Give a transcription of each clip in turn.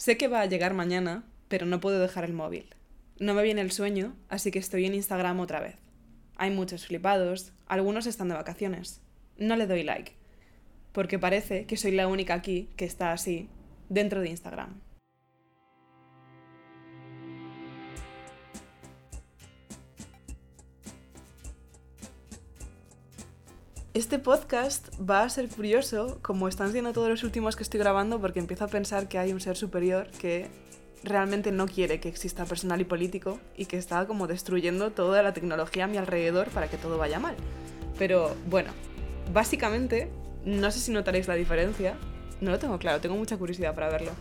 Sé que va a llegar mañana, pero no puedo dejar el móvil. No me viene el sueño, así que estoy en Instagram otra vez. Hay muchos flipados, algunos están de vacaciones. No le doy like, porque parece que soy la única aquí que está así, dentro de Instagram. Este podcast va a ser curioso, como están siendo todos los últimos que estoy grabando, porque empiezo a pensar que hay un ser superior que realmente no quiere que exista personal y político y que está como destruyendo toda la tecnología a mi alrededor para que todo vaya mal. Pero bueno, básicamente, no sé si notaréis la diferencia, no lo tengo claro, tengo mucha curiosidad para verlo,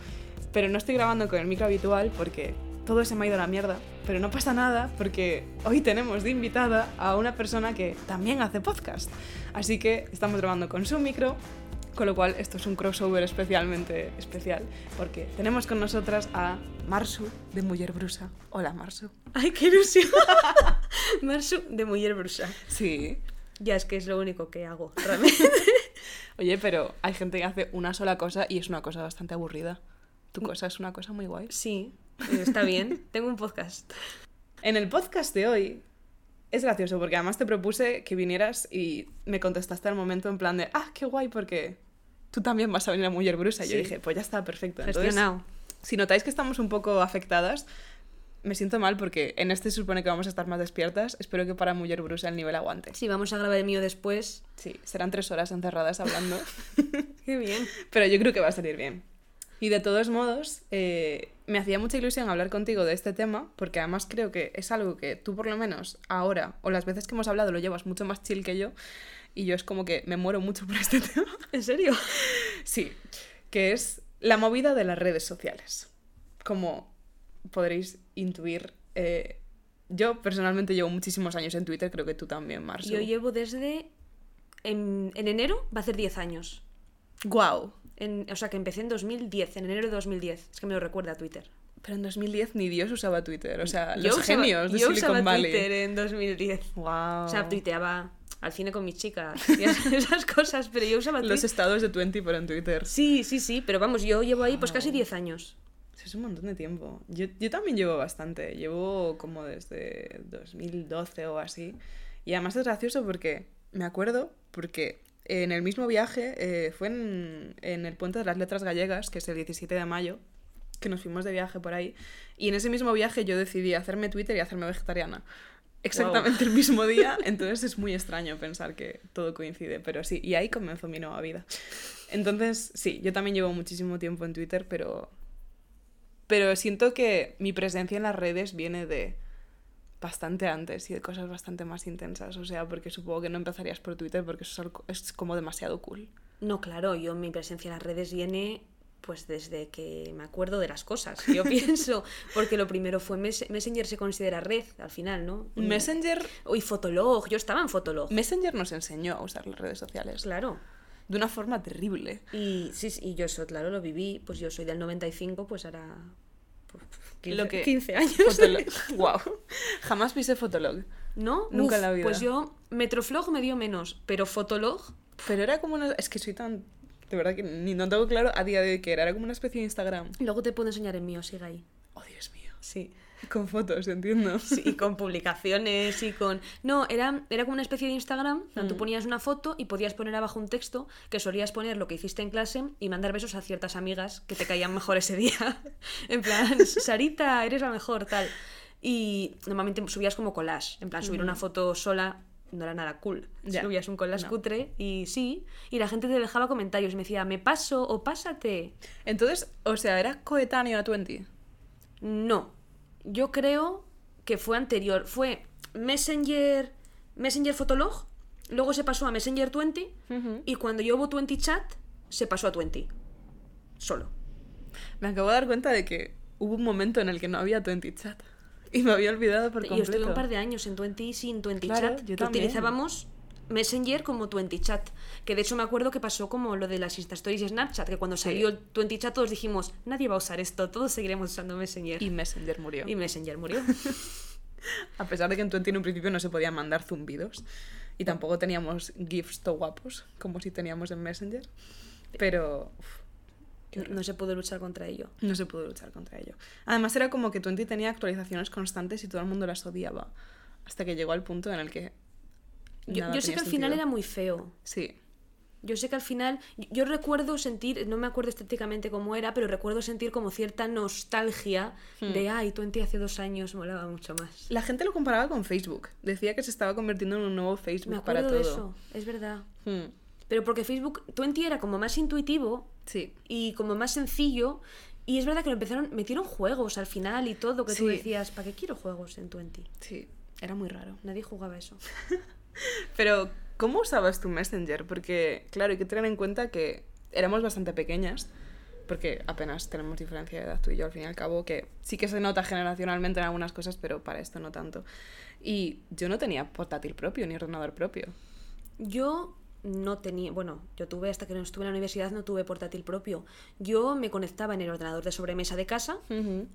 pero no estoy grabando con el micro habitual porque todo se me ha ido a la mierda, pero no pasa nada porque hoy tenemos de invitada a una persona que también hace podcast. Así que estamos grabando con su micro, con lo cual esto es un crossover especialmente especial, porque tenemos con nosotras a Marsu de Mujer Brusa. Hola Marsu. ¡Ay, qué ilusión! Marsu de Mujer Brusa. Sí. Ya es que es lo único que hago, realmente. Oye, pero hay gente que hace una sola cosa y es una cosa bastante aburrida. Tu cosa es una cosa muy guay. Sí, Está bien, tengo un podcast. En el podcast de hoy es gracioso porque además te propuse que vinieras y me contestaste al momento en plan de, ah, qué guay, porque tú también vas a venir a Mujer Brusa. Y yo dije, pues ya está, perfecto. Gestionado. si notáis que estamos un poco afectadas, me siento mal porque en este se supone que vamos a estar más despiertas. Espero que para Mujer Brusa el nivel aguante. Sí, vamos a grabar el mío después. Sí, serán tres horas encerradas hablando. qué bien. Pero yo creo que va a salir bien. Y de todos modos, eh, me hacía mucha ilusión hablar contigo de este tema, porque además creo que es algo que tú por lo menos ahora, o las veces que hemos hablado, lo llevas mucho más chill que yo, y yo es como que me muero mucho por este tema. ¿En serio? Sí, que es la movida de las redes sociales. Como podréis intuir, eh, yo personalmente llevo muchísimos años en Twitter, creo que tú también, Marcio. Yo llevo desde... En, en enero va a ser 10 años. ¡Guau! O sea, que empecé en 2010, en enero de 2010. Es que me lo recuerda Twitter. Pero en 2010 ni Dios usaba Twitter. O sea, los genios de yo Silicon usaba Valley. Twitter en 2010. Wow. O sea, tuiteaba al cine con mis chicas y esas cosas, pero yo usaba Los estados de 20 pero en Twitter. Sí, sí, sí, pero vamos, yo llevo ahí pues casi 10 años. es un montón de tiempo. Yo, yo también llevo bastante. Llevo como desde 2012 o así. Y además es gracioso porque me acuerdo, porque en el mismo viaje, eh, fue en, el Puente de las Letras Gallegas, que es el 17 de mayo, que nos fuimos de viaje por ahí. Y en ese mismo viaje yo decidí hacerme Twitter y hacerme vegetariana. Exactamente el mismo día, entonces es muy extraño pensar que todo coincide, pero sí, y ahí comenzó mi nueva vida. Entonces, sí, yo también llevo muchísimo tiempo en Twitter, pero pero siento que mi presencia en las redes viene de bastante antes y de cosas bastante más intensas. O sea, porque supongo que no empezarías por Twitter porque eso es como demasiado cool. No, claro, yo mi presencia en las redes viene pues desde que me acuerdo de las cosas, yo pienso, porque lo primero fue Messenger se considera red al final, ¿no? Messenger... Y Fotolog, yo estaba en Fotolog. Messenger nos enseñó a usar las redes sociales. Claro. De una forma terrible. Y sí, y yo eso, claro, lo viví, pues yo soy del 95, pues ahora 15, lo que 15 años. wow. Jamás pise Fotolog. ¿No? Nunca en la vida. Pues yo, Metroflog me dio menos, pero Fotolog. Pero era como una. Es que soy tan. De verdad que ni no tengo claro a día de hoy que era. Era como una especie de Instagram. Luego te puedo enseñar el mío, sigue ahí. Oh, Dios mío. Sí. Con fotos, entiendo. Sí, y con publicaciones y con... No, era, era como una especie de Instagram, donde tú mm. ponías una foto y podías poner abajo un texto que solías poner lo que hiciste en clase y mandar besos a ciertas amigas que te caían mejor ese día. en plan, Sarita, eres la mejor, tal. Y normalmente subías como collage, en plan, subir una foto sola no era nada cool. Subías un collage cutre y sí, y la gente te dejaba comentarios y me decía, me paso o pásate. Entonces, o sea, ¿era coetáneo a 20? No, yo creo que fue anterior. Fue Messenger, Messenger Fotolog, luego se pasó a Messenger 20 y cuando yo hubo 20 Chat, se pasó a 20. Solo. Me acabo de dar cuenta de que hubo un momento en el que no había 20 Chat. Y me había olvidado por completo. Yo estuve un par de años en 20 y sin 20 Chat. que utilizábamos Messenger como 20 Chat. Que de hecho me acuerdo que pasó como lo de las Insta Stories y Snapchat, que cuando salió el 20 Chat todos dijimos, nadie va a usar esto, todos seguiremos usando Messenger. Y Messenger murió. Y Messenger murió. a pesar de que en 20 en un principio no se podían mandar zumbidos. Y tampoco teníamos GIFs to guapos, como si teníamos en Messenger. Pero... No se pudo luchar contra ello. No se pudo luchar contra ello. Además era como que Twenty tenía actualizaciones constantes y todo el mundo las odiaba. Hasta que llegó al punto en el que... Yo, yo sé que al final sentido. era muy feo. Sí. Yo sé que al final, yo- recuerdo sentir, no me acuerdo estéticamente cómo era, pero recuerdo sentir como cierta nostalgia Hmm. de, ay, Twenty hace dos años molaba mucho más. La gente lo comparaba con Facebook. Decía que se estaba convirtiendo en un nuevo Facebook Me para acuerdo todo. de eso, es verdad. Hmm. Pero porque Facebook, Twenty era como más intuitivo Sí. y como más sencillo. Y es verdad que lo empezaron, metieron juegos al final y todo, que tú Sí. decías, ¿para qué quiero juegos en Twenty? Sí. Era muy raro. Nadie jugaba eso. Pero, ¿cómo usabas tu Messenger? Porque, claro, hay que tener en cuenta que éramos bastante pequeñas, porque apenas tenemos diferencia de edad tú y yo, al fin y al cabo, que sí que se nota generacionalmente en algunas cosas, pero para esto no tanto. Y yo no tenía portátil propio ni ordenador propio. Yo no tenía, bueno, yo tuve hasta que no estuve en la universidad no tuve portátil propio. Yo me conectaba en el ordenador de sobremesa de casa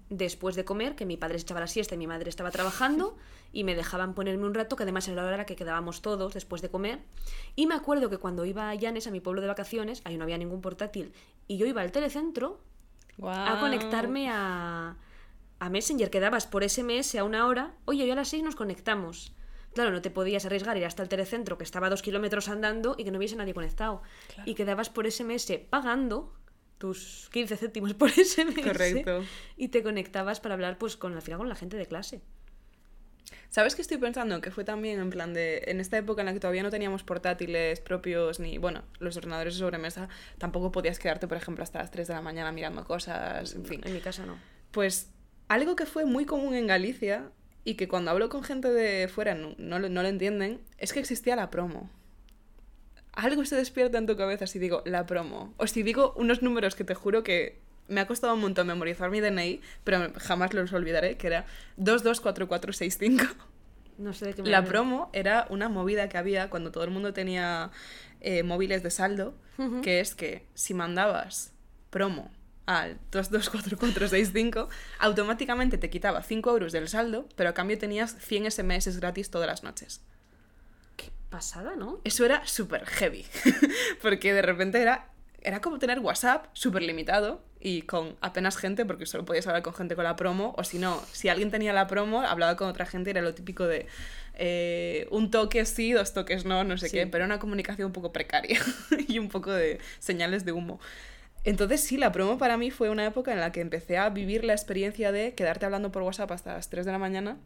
después de comer, que mi padre se echaba la siesta y mi madre estaba trabajando y me dejaban ponerme un rato, que además era la hora que quedábamos todos después de comer. Y me acuerdo que cuando iba a Llanes, a mi pueblo de vacaciones, ahí no había ningún portátil, y yo iba al telecentro a conectarme a, a Messenger, que dabas por SMS a una hora, oye, hoy a las 6 nos conectamos. Claro, no te podías arriesgar ir hasta el telecentro, que estaba a dos kilómetros andando y que no hubiese nadie conectado. Y quedabas por SMS pagando tus 15 céntimos por SMS. Correcto. Y te conectabas para hablar pues con, al final, con la gente de clase. ¿Sabes qué estoy pensando? Que fue también en plan de. En esta época en la que todavía no teníamos portátiles propios ni. Bueno, los ordenadores de sobremesa, tampoco podías quedarte, por ejemplo, hasta las 3 de la mañana mirando cosas, en fin. En mi casa no. Pues algo que fue muy común en Galicia y que cuando hablo con gente de fuera no, no, lo- no lo entienden, es que existía la promo. Algo se despierta en tu cabeza si digo la promo. O si digo unos números que te juro que me ha costado un montón memorizar mi DNI, pero jamás los olvidaré, que era 224465. No sé de qué me La promo era una movida que había cuando todo el mundo tenía eh, móviles de saldo, que es que si mandabas promo al 224465, automáticamente te quitaba 5 euros del saldo, pero a cambio tenías 100 SMS gratis todas las noches. Qué pasada, ¿no? Eso era súper heavy, porque de repente era, era como tener WhatsApp súper limitado y con apenas gente, porque solo podías hablar con gente con la promo, o si no, si alguien tenía la promo, hablaba con otra gente, era lo típico de eh, un toque sí, dos toques no, no sé Sí. qué, pero una comunicación un poco precaria y un poco de señales de humo. Entonces sí, la promo para mí fue una época en la que empecé a vivir la experiencia de quedarte hablando por WhatsApp hasta las 3 de la mañana,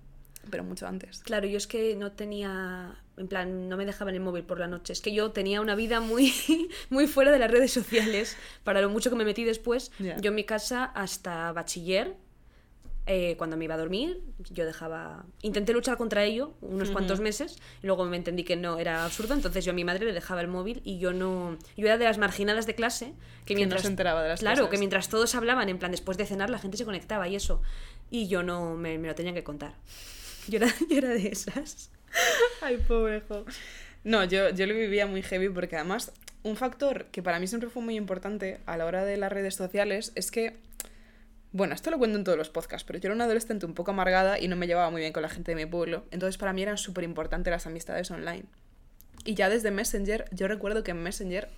pero mucho antes. Claro, yo es que no tenía, en plan, no me dejaban el móvil por la noche. Es que yo tenía una vida muy, muy fuera de las redes sociales, para lo mucho que me metí después. Yo en mi casa hasta bachiller, eh, cuando me iba a dormir, yo dejaba... Intenté luchar contra ello unos cuantos meses, y luego me entendí que no era absurdo, entonces yo a mi madre le dejaba el móvil y yo no... Yo era de las marginadas de clase, que Que no mientras... se enteraba de las Claro, cosas. que mientras todos hablaban, en plan, después de cenar, la gente se conectaba y eso. Y yo no me, me lo tenían que contar. Yo era, yo era de esas. Ay, pobrejo. No, yo, yo lo vivía muy heavy porque además un factor que para mí siempre fue muy importante a la hora de las redes sociales es que, bueno, esto lo cuento en todos los podcasts, pero yo era una adolescente un poco amargada y no me llevaba muy bien con la gente de mi pueblo, entonces para mí eran súper importantes las amistades online. Y ya desde Messenger, yo recuerdo que en Messenger,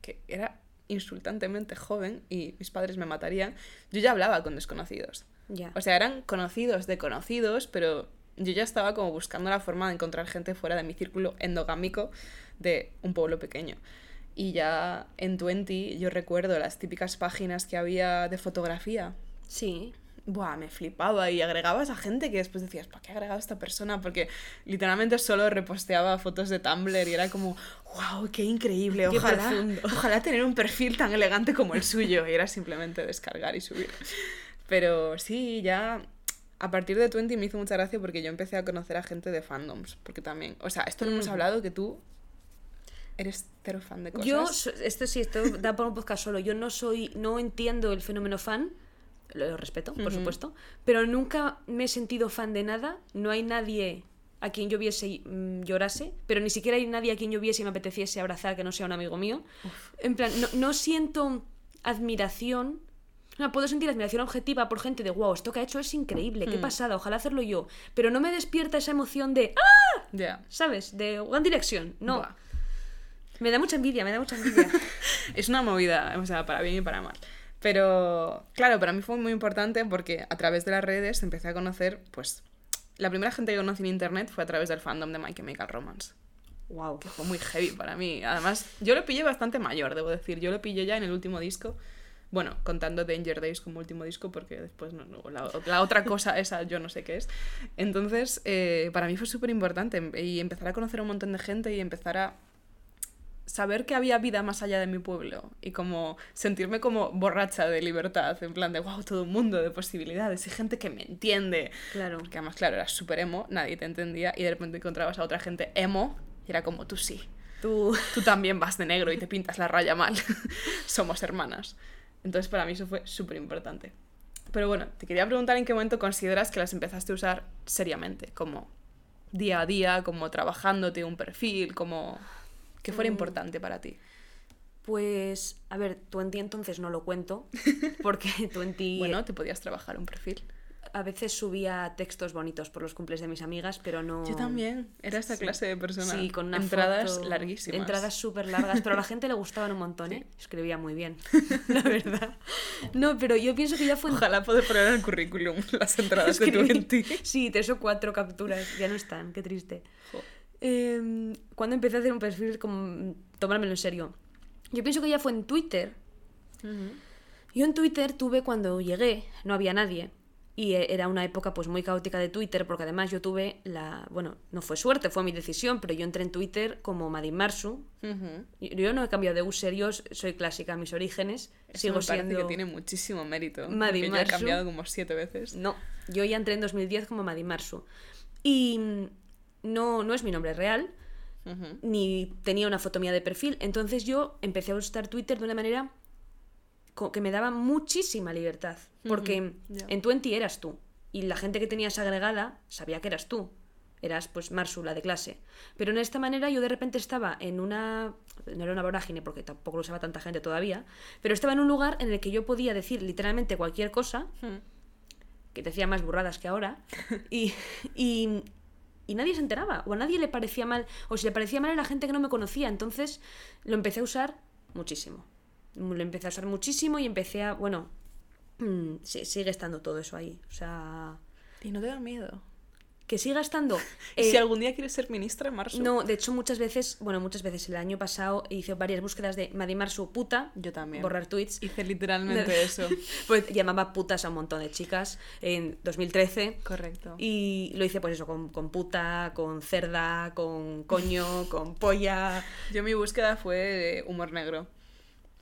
que era insultantemente joven y mis padres me matarían, yo ya hablaba con desconocidos. Ya. O sea, eran conocidos de conocidos, pero yo ya estaba como buscando la forma de encontrar gente fuera de mi círculo endogámico de un pueblo pequeño. Y ya en Twenty yo recuerdo las típicas páginas que había de fotografía. sí. Buah, me flipaba y agregabas a gente que después decías, ¿para qué he agregado a esta persona? Porque literalmente solo reposteaba fotos de Tumblr y era como, wow, qué increíble, Qué ojalá, profundo. ojalá tener un perfil tan elegante como el suyo. Y era simplemente descargar y subir. Pero sí, ya a partir de Twenty me hizo mucha gracia porque yo empecé a conocer a gente de fandoms. Porque también, o sea, esto lo hemos Mm. hablado que tú eres cero fan de cosas. Yo, esto sí, esto da por un podcast solo. Yo no soy, no entiendo el fenómeno fan. Lo respeto, por Ujú. supuesto. Pero nunca me he sentido fan de nada. No hay nadie a quien yo viese y mm, llorase, pero ni siquiera hay nadie a quien yo viese y me apeteciese abrazar que no sea un amigo mío. En plan, no, no siento admiración. No, puedo sentir admiración objetiva por gente de wow, esto que ha hecho es increíble, qué Mm. pasada, ojalá hacerlo yo. Pero no me despierta esa emoción de ¡Ah! Ya. ¿Sabes? De One Direction. No. Buah. Me da mucha envidia, me da mucha envidia. Es una movida, o sea, para bien y para mal. Pero, claro, para mí fue muy importante porque a través de las redes empecé a conocer, pues, la primera gente que conocí en internet fue a través del fandom de My Chemical Romance. Wow. Que fue muy heavy para mí. Además, yo lo pillé bastante mayor, debo decir. Yo lo pillé ya en el último disco. Bueno, contando Danger Days como último disco, porque después no, no, la, la otra cosa, esa yo no sé qué es. Entonces, eh, para mí fue súper importante y empezar a conocer a un montón de gente y empezar a saber que había vida más allá de mi pueblo y como sentirme como borracha de libertad, en plan de wow, todo un mundo de posibilidades y gente que me entiende. Claro. Porque además, claro, eras súper emo, nadie te entendía y de repente encontrabas a otra gente emo y era como tú sí. Tú. Tú también vas de negro y te pintas la raya mal. Somos hermanas. Entonces para mí eso fue súper importante. Pero bueno, te quería preguntar en qué momento consideras que las empezaste a usar seriamente, como día a día, como trabajándote un perfil, como que fuera Mm. importante para ti. Pues, a ver, Twenty entonces no lo cuento, porque Twenty Bueno, te podías trabajar un perfil. a veces subía textos bonitos por los cumples de mis amigas, pero no... Yo también, era esta Sí. clase de persona. Sí, con una entradas foto- larguísimas. Entradas súper largas, pero a la gente le gustaban un montón, ¿eh? Escribía muy bien, la verdad. No, pero yo pienso que ya fue... Ojalá poder poner en el currículum las entradas de Escribí- Twenty. Sí, tres o cuatro capturas, ya no están, qué triste. Jo. Eh, cuando empecé a hacer un perfil, como tomármelo en serio. Yo pienso que ya fue en Twitter. Yo en Twitter tuve cuando llegué, no había nadie. Y e- era una época pues muy caótica de Twitter, porque además yo tuve la. Bueno, no fue suerte, fue mi decisión, pero yo entré en Twitter como Madin Marsu. Yo no he cambiado de user, yo soy clásica, mis orígenes. Eso sigo me parece siendo. que tiene muchísimo mérito. Maddy porque yo he Marsu. cambiado como siete veces. No, yo ya entré en 2010 como Madin Marsu. Y no, no es mi nombre real, ni tenía una foto mía de perfil. Entonces yo empecé a usar Twitter de una manera que me daba muchísima libertad. Porque ya. en Twenty eras tú. Y la gente que tenías agregada sabía que eras tú. Eras pues Marsu, la de clase. Pero en esta manera yo de repente estaba en una... No era una vorágine porque tampoco lo usaba tanta gente todavía. Pero estaba en un lugar en el que yo podía decir literalmente cualquier cosa que decía más burradas que ahora, y, y, y nadie se enteraba, o a nadie le parecía mal, o si le parecía mal a la gente que no me conocía, entonces lo empecé a usar muchísimo. Lo empecé a usar muchísimo y empecé a, bueno, mm, sigue estando todo eso ahí, o sea, Y no te da miedo. Que siga estando... ¿Y eh, si algún día quieres ser ministra, Marsu? no, de hecho muchas veces, bueno, muchas veces el año pasado hice varias búsquedas de su puta, Yo también. borrar tweets, Hice literalmente eso. pues llamaba putas a un montón de chicas en 2013. Correcto. Y lo hice pues eso, con, con puta, con cerda, con coño, con polla. Yo mi búsqueda fue de humor negro.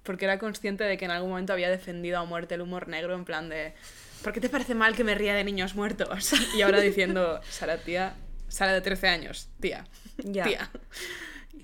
Porque era consciente de que en algún momento había defendido a muerte el humor negro en plan de... ¿Por qué te parece mal que me ría de niños muertos? Y ahora diciendo, Sara, tía, Sara de 13 años, tía, Ya. tía.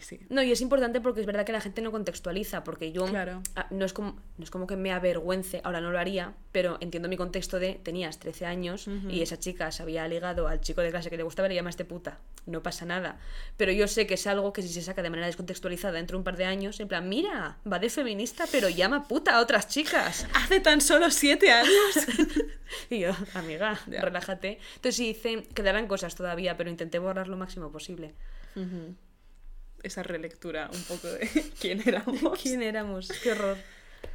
Sí. No, y es importante porque es verdad que la gente no contextualiza, porque yo Claro. ah, no, es como, no es como que me avergüence, ahora no lo haría, pero entiendo mi contexto de tenías 13 años y esa chica se había ligado al chico de clase que le gustaba y le llamaste puta. No pasa nada. Pero yo sé que es algo que si se saca de manera descontextualizada dentro de un par de años, en plan, mira, va de feminista, pero llama puta a otras chicas. Hace tan solo 7 años. Y yo, amiga, Ya. relájate. Entonces sí hice, quedarán cosas todavía, pero intenté borrar lo máximo posible. Esa relectura un poco de quién éramos. ¿Quién éramos? Qué horror.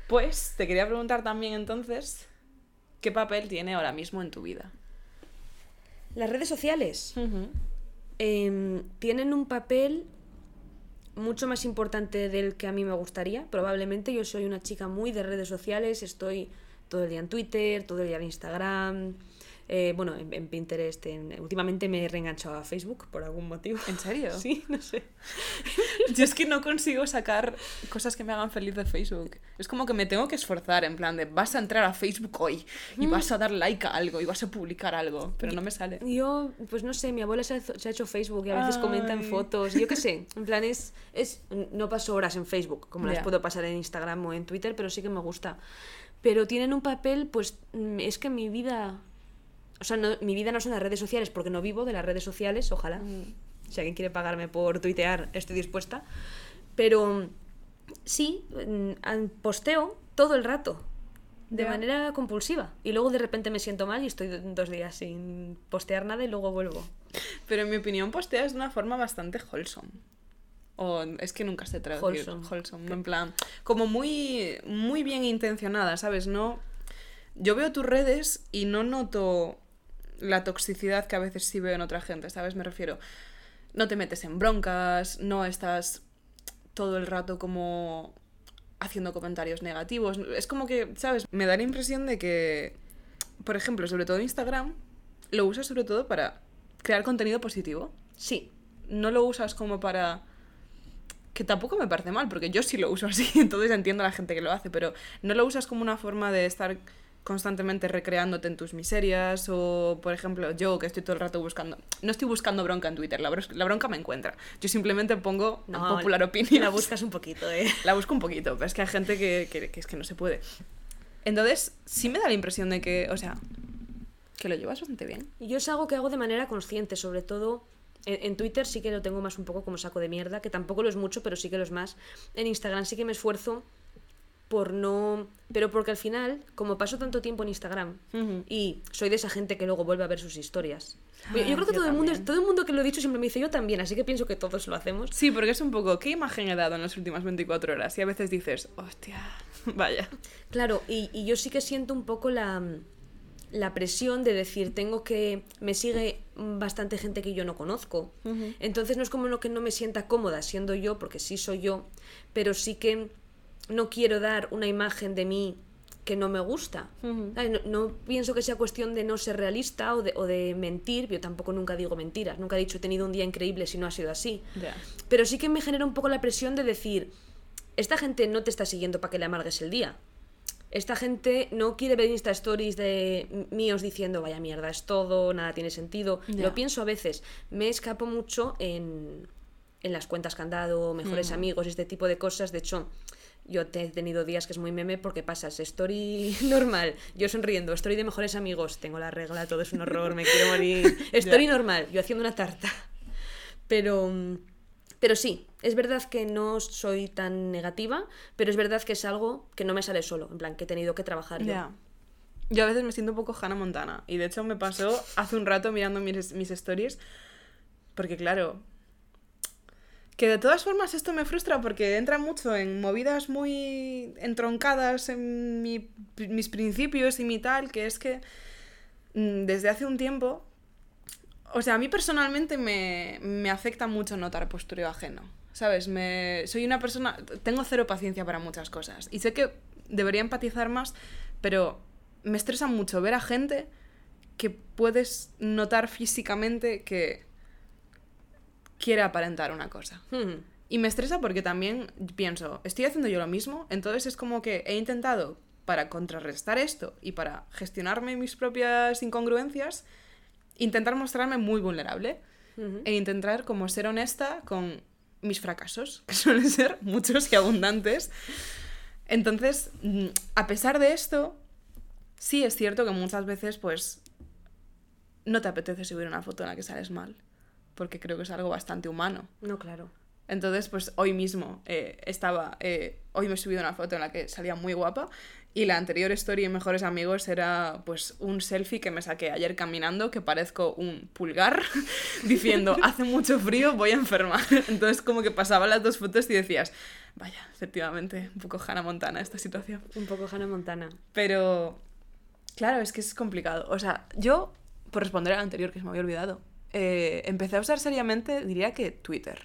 Pues te quería preguntar también entonces, ¿qué papel tiene ahora mismo en tu vida? Las redes sociales em, tienen un papel mucho más importante del que a mí me gustaría. Probablemente yo soy una chica muy de redes sociales, estoy todo el día en Twitter, todo el día en Instagram, eh, bueno, en, en Pinterest. en- últimamente me he reenganchado a Facebook por algún motivo. ¿En serio? Sí, no sé. Yo es que no consigo sacar cosas que me hagan feliz de Facebook. Es como que me tengo que esforzar, en plan de vas a entrar a Facebook hoy y vas a dar like a algo y vas a publicar algo, pero no me sale. Yo, pues no sé, mi abuela se ha, se ha hecho Facebook y a veces comenta en Ay. fotos. Yo qué sé, en plan es, es- No paso horas en Facebook, como las puedo pasar en Instagram o en Twitter, pero sí que me gusta. Pero tienen un papel, pues mm, es que mi vida. O sea, no- mi vida no son las redes sociales porque no vivo de las redes sociales, ojalá. Si alguien quiere pagarme por tuitear, estoy dispuesta. Pero sí, mm, posteo todo el rato. De manera compulsiva. Y luego de repente me siento mal y estoy do- dos días sin postear nada y luego vuelvo. Pero en mi opinión posteas de una forma bastante wholesome. O es que nunca sé traducir. Wholesome. Wholesome, En plan, como muy, muy bien intencionada, ¿sabes? No. Yo veo tus redes y no noto la toxicidad que a veces sí veo en otra gente, ¿sabes? Me refiero. No te metes en broncas, no estás todo el rato como haciendo comentarios negativos. Es como que, ¿sabes? Me da la impresión de que, por ejemplo, sobre todo Instagram, lo usas sobre todo para crear contenido positivo. Sí, No lo usas como para... Que tampoco me parece mal, porque yo sí lo uso así, entonces entiendo a la gente que lo hace, pero no lo usas como una forma de estar constantemente recreándote en tus miserias o, por ejemplo, yo que estoy todo el rato buscando... No estoy buscando bronca en Twitter, la, bronca me encuentra. Yo simplemente pongo no, popular opinion. La buscas un poquito, ¿eh? La busco un poquito, pero es que hay gente que, que- que es que no se puede. Entonces, sí me da la impresión de que, o sea, que lo llevas bastante bien. Yo es algo que hago de manera consciente, sobre todo en, en Twitter sí que lo tengo más un poco como saco de mierda, que tampoco lo es mucho, pero sí que lo es más. En Instagram sí que me esfuerzo por no... Pero porque al final, como paso tanto tiempo en Instagram y soy de esa gente que luego vuelve a ver sus historias. Yo- Ah, yo creo que yo todo el, mundo, todo el mundo que lo he dicho siempre me dice yo también, así que pienso que todos lo hacemos. Sí, porque es un poco, ¿qué imagen he dado en las últimas 24 horas? Y a veces dices, hostia, vaya. Claro, y, y yo sí que siento un poco la, la presión de decir, tengo que. Me sigue bastante gente que yo no conozco. Entonces no es como lo que no me sienta cómoda siendo yo, porque sí soy yo, pero sí que no quiero dar una imagen de mí que no me gusta. No, no pienso que sea cuestión de no ser realista o de, o de mentir. Yo tampoco nunca digo mentiras. Nunca he dicho he tenido un día increíble si no ha sido así. Pero sí que me genera un poco la presión de decir, esta gente no te está siguiendo para que le amargues el día. Esta gente no quiere ver Insta Stories de míos diciendo, vaya mierda, es todo, nada tiene sentido. Ya. Lo pienso a veces. Me escapo mucho en, en las cuentas que han dado, mejores amigos, este tipo de cosas. De hecho, yo te- he tenido días que es muy meme porque pasas story normal, yo sonriendo, story de mejores amigos, tengo la regla, todo es un horror, me quiero morir. Story normal, yo haciendo una tarta. Pero, pero sí, es verdad que no soy tan negativa, pero es verdad que es algo que no me sale solo, en plan, que he tenido que trabajar yo. Ya. Yo a veces me siento un poco Hannah Montana. Y de hecho me pasó hace un rato mirando mis, mis stories. Porque claro. Que de todas formas esto me frustra porque entra mucho en movidas muy entroncadas en mi- mis principios y mi tal, que es que mm, desde hace un tiempo. O sea, a mí personalmente me, me afecta mucho notar postureo ajeno. ¿Sabes? Me, soy una persona. Tengo cero paciencia para muchas cosas. Y sé que debería empatizar más, pero me estresa mucho ver a gente que puedes notar físicamente que quiere aparentar una cosa. Hmm. Y me estresa porque también pienso, estoy haciendo yo lo mismo, entonces es como que he intentado, para contrarrestar esto y para gestionarme mis propias incongruencias, intentar mostrarme muy vulnerable Ujú. e intentar como ser honesta con mis fracasos, que suelen ser muchos y abundantes. Entonces, mm, a pesar de esto, sí es cierto que muchas veces pues no te apetece subir una foto en la que sales mal, porque creo que es algo bastante humano. No, claro. Entonces, pues hoy mismo eh, estaba, eh, hoy me he subido una foto en la que salía muy guapa y la anterior story en Mejores Amigos era pues un selfie que me saqué ayer caminando que parezco un pulgar diciendo hace mucho frío, voy a enfermar. Entonces como que pasaba las dos fotos y decías, vaya, efectivamente, un poco Hannah Montana esta situación. Un poco Hannah Montana. Pero, claro, es que es complicado. O sea, yo, por responder al anterior que se me había olvidado, eh, empecé a usar seriamente, diría que Twitter.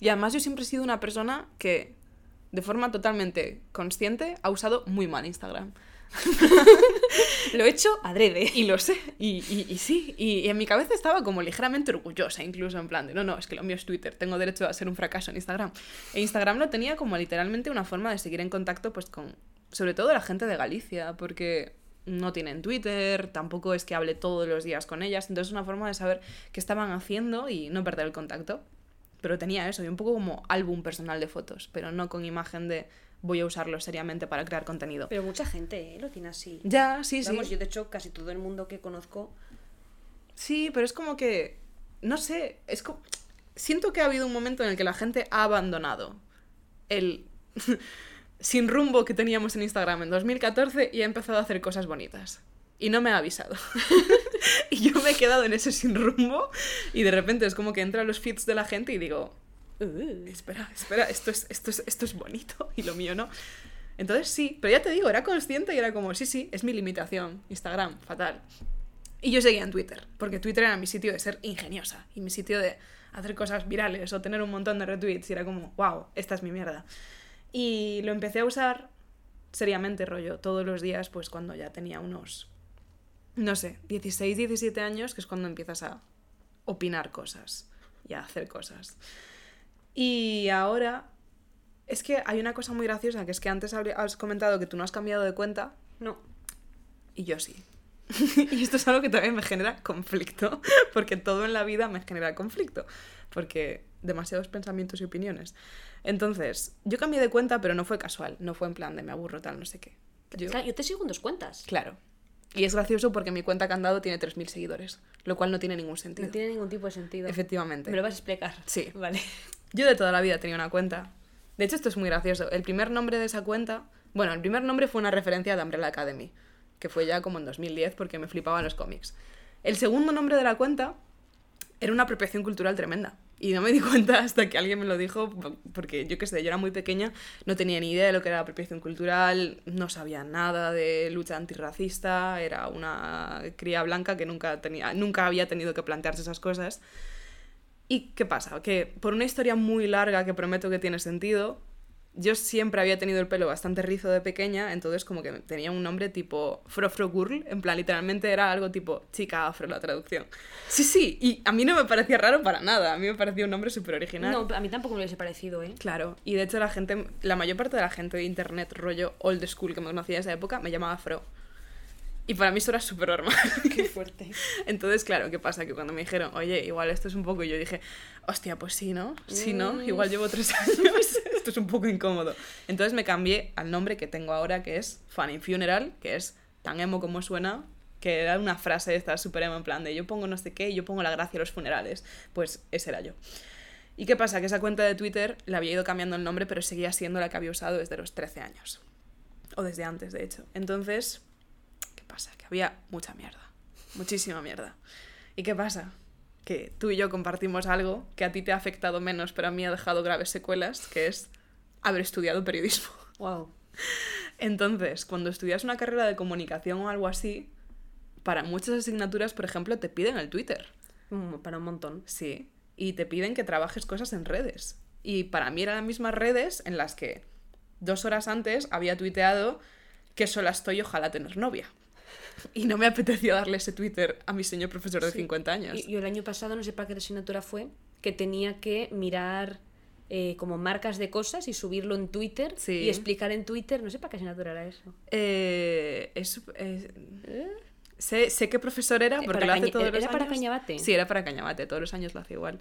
Y además yo siempre he sido una persona que, de forma totalmente consciente, ha usado muy mal Instagram. Lo he hecho adrede. Y lo sé, y, y- y sí, y, y en mi cabeza estaba como ligeramente orgullosa, incluso en plan de, no, no, es que lo mío es Twitter, tengo derecho a ser un fracaso en Instagram. E Instagram lo tenía como literalmente una forma de seguir en contacto pues con, sobre todo la gente de Galicia, porque no tienen Twitter, tampoco es que hable todos los días con ellas, entonces es una forma de saber qué estaban haciendo y no perder el contacto. Pero tenía eso, y un poco como álbum personal de fotos, pero no con imagen de voy a usarlo seriamente para crear contenido. Pero mucha gente ¿eh? lo tiene así. Ya, sí, sí. Vamos, yo de hecho casi todo el mundo que conozco Sí, pero es como que. No sé, es como. Siento que ha habido un momento en el que la gente ha abandonado el. sin rumbo que teníamos en Instagram en 2014 y ha empezado a hacer cosas bonitas. Y no me ha avisado. y yo me he quedado en ese sin rumbo y de repente es como que entra los feeds de la gente y digo, Uh. espera, espera, esto es, esto, es, esto es bonito y lo mío no. Entonces sí, pero ya te digo, era consciente y era como, sí, sí, es mi limitación. Instagram, fatal. Y yo seguía en Twitter, porque Twitter era mi sitio de ser ingeniosa y mi sitio de hacer cosas virales o tener un montón de retweets y era como, wow, esta es mi mierda. Y lo empecé a usar seriamente, rollo, todos los días, pues cuando ya tenía unos, no sé, 16, 17 años, que es cuando empiezas a opinar cosas y a hacer cosas. Y ahora es que hay una cosa muy graciosa, que es que antes has comentado que tú no has cambiado de cuenta No. y yo sí. y esto es algo que también me genera conflicto, porque todo en la vida me genera conflicto, porque demasiados pensamientos y opiniones. Entonces, yo cambié de cuenta, pero no fue casual, no fue en plan de me aburro tal, no sé qué. Yo- Claro, yo te sigo en dos cuentas. claro. Y es gracioso porque mi cuenta candado tiene 3.000 seguidores, lo cual no tiene ningún sentido. No tiene ningún tipo de sentido. Efectivamente. ¿Me lo vas a explicar? Sí. Vale. Yo de toda la vida tenía una cuenta. De hecho, esto es muy gracioso. El primer nombre de esa cuenta, bueno, el primer nombre fue una referencia de Umbrella Academy, que fue ya como en 2010 porque me flipaban los cómics. El segundo nombre de la cuenta era una apropiación cultural tremenda. Y no me di cuenta hasta que alguien me lo dijo, porque yo qué sé, yo era muy pequeña, no tenía ni idea de lo que era la apropiación cultural, no sabía nada de lucha antirracista, era una cría blanca que nunca, tenía, nunca había tenido que plantearse esas cosas. ¿Y qué pasa? Que por una historia muy larga que prometo que tiene sentido, yo siempre había tenido el pelo bastante rizo de pequeña, entonces como que tenía un nombre tipo Frofro Girl, en plan literalmente era algo tipo chica afro la traducción. Sí, sí, y a mí no me parecía raro para nada, a mí me parecía un nombre súper original. No, a mí tampoco me hubiese parecido, ¿eh? Claro, y de hecho la gente, la mayor parte de la gente de internet rollo old school que me conocía en esa época me llamaba Fro. Y para mí eso era súper normal. Qué fuerte. Entonces, claro, ¿qué pasa? Que cuando me dijeron, oye, igual esto es un poco, y yo dije, hostia, pues sí, ¿no? Sí, ¿no? Igual llevo tres años, esto es un poco incómodo. Entonces me cambié al nombre que tengo ahora, que es Funny Funeral, que es tan emo como suena, que era una frase esta súper emo en plan de yo pongo no sé qué yo pongo la gracia a los funerales. Pues ese era yo. ¿Y qué pasa? Que esa cuenta de Twitter la había ido cambiando el nombre, pero seguía siendo la que había usado desde los 13 años. O desde antes, de hecho. Entonces, ¿qué pasa? Que había mucha mierda. Muchísima mierda. ¿Y qué pasa? Que tú y yo compartimos algo que a ti te ha afectado menos, pero a mí ha dejado graves secuelas, que es haber estudiado periodismo. Wow. Entonces, cuando estudias una carrera de comunicación o algo así, para muchas asignaturas, por ejemplo, te piden el Twitter. Mm, Para un montón. Sí. Y te piden que trabajes cosas en redes. Y para mí eran las mismas redes en las que dos horas antes había tuiteado que sola estoy, ojalá tener novia. Y no me apetecía darle ese Twitter a mi señor profesor de 50 años. Y, yo el año pasado, no sé para qué asignatura fue, que tenía que mirar eh, como marcas de cosas y subirlo en Twitter Sí. y explicar en Twitter, no sé para qué asignatura era eso. Eh, es- eh, sé, sé qué profesor era porque para lo hace todos ¿era los para años. Cañabate? Sí, era para Cañabate, todos los años lo hace igual.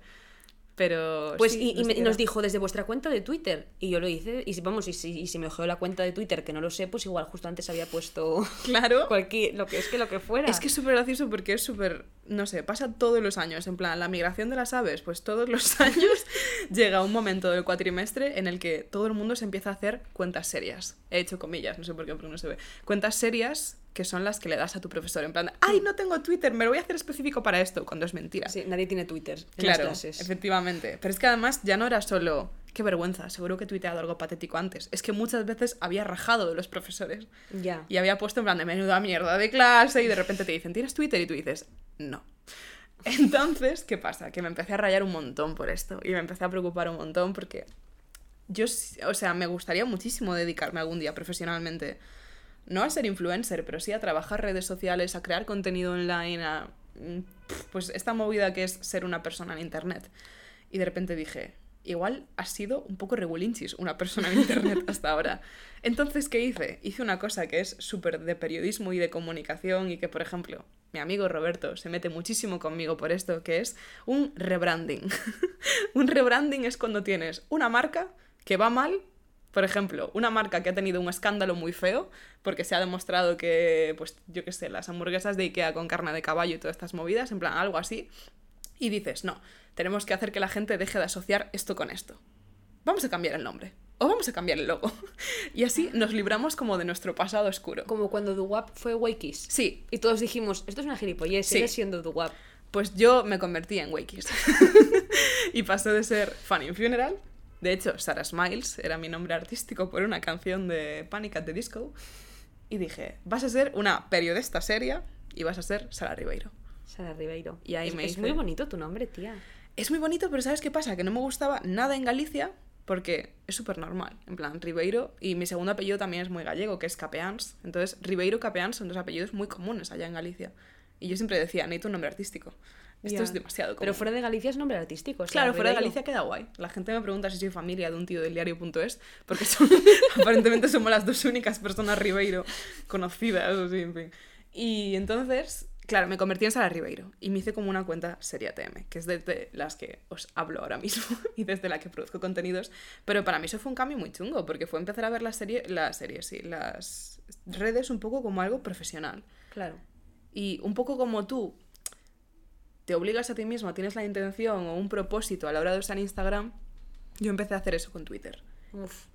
Pero. Pues sí, y, nos dijo desde vuestra cuenta de Twitter. Y yo lo hice. Y vamos, y si, y si me ojeó la cuenta de Twitter, que no lo sé, pues igual justo antes había puesto Claro. cualquier, lo que es que lo que fuera. Es que es súper gracioso porque es súper, no sé, pasa todos los años. En plan, la migración de las aves, pues todos los años llega un momento del cuatrimestre en el que todo el mundo se empieza a hacer cuentas serias. He hecho comillas, no sé por qué, porque no se ve. Cuentas serias que son las que le das a tu profesor. En plan, ay, no tengo Twitter, me lo voy a hacer específico para esto, cuando es mentira. Sí, nadie tiene Twitter en Claro, las clases. efectivamente. Pero es que además ya no era solo. Qué vergüenza, seguro que he tuiteado algo patético antes. Es que muchas veces había rajado de los profesores. Ya. Y había puesto en plan de menuda mierda de clase y de repente te dicen, ¿tienes Twitter? Y tú dices, no. Entonces, ¿qué pasa? Que me empecé a rayar un montón por esto y me empecé a preocupar un montón porque yo, o sea, me gustaría muchísimo dedicarme algún día profesionalmente, no a ser influencer, pero sí a trabajar redes sociales, a crear contenido online, a mm, pues esta movida que es ser una persona en internet. Y de repente dije, igual ha sido un poco regulinchis una persona en internet hasta ahora. Entonces, ¿qué hice? Hice una cosa que es súper de periodismo y de comunicación y que, por ejemplo, mi amigo Roberto se mete muchísimo conmigo por esto, que es un rebranding. un rebranding es cuando tienes una marca que va mal, por ejemplo, una marca que ha tenido un escándalo muy feo, porque se ha demostrado que, pues, yo qué sé, las hamburguesas de Ikea con carne de caballo y todas estas movidas, en plan, algo así, y dices, no, tenemos que hacer que la gente deje de asociar esto con esto. Vamos a cambiar el nombre. O vamos a cambiar el logo. Y así nos libramos como de nuestro pasado oscuro. Como cuando Duwap fue Wakis. Sí, Y todos dijimos, esto es una gilipollez, Sí. sigue siendo Duwap. pues yo me convertí en Wakis. y pasó de ser Funny Funeral. De hecho, Sarah Smiles era mi nombre artístico por una canción de Panic at the Disco. Y dije, vas a ser una periodista seria y vas a ser Sara Ribeiro. Sara Ribeiro. Y ahí es, me es hice- muy bonito tu nombre, tía. Es muy bonito, pero ¿sabes qué pasa? Que no me gustaba nada en Galicia porque es súper normal. En plan, Ribeiro y mi segundo apellido también es muy gallego, que es Capeans. Entonces, Ribeiro y Capeans son dos apellidos muy comunes allá en Galicia. Y yo siempre decía, necesito un nombre artístico. Esto es demasiado común. Pero fuera de Galicia es nombre artístico. Sara Claro, fuera de. Galicia queda guay. La gente me pregunta si soy familia de un tío del diario.es, porque son, aparentemente somos las dos únicas personas Ribeiro conocidas, o sí, en fin. Y entonces, claro, me convertí en Sara Ribeiro y me hice como una cuenta Seria TM, que es desde las que os hablo ahora mismo y desde la que produzco contenidos. Pero para mí eso fue un cambio muy chungo, porque fue empezar a ver las series, las series, sí, las redes un poco como algo profesional. Claro. Y un poco como tú te obligas a ti mismo, tienes la intención o un propósito a la hora de usar Instagram, yo empecé a hacer eso con Twitter. Uf,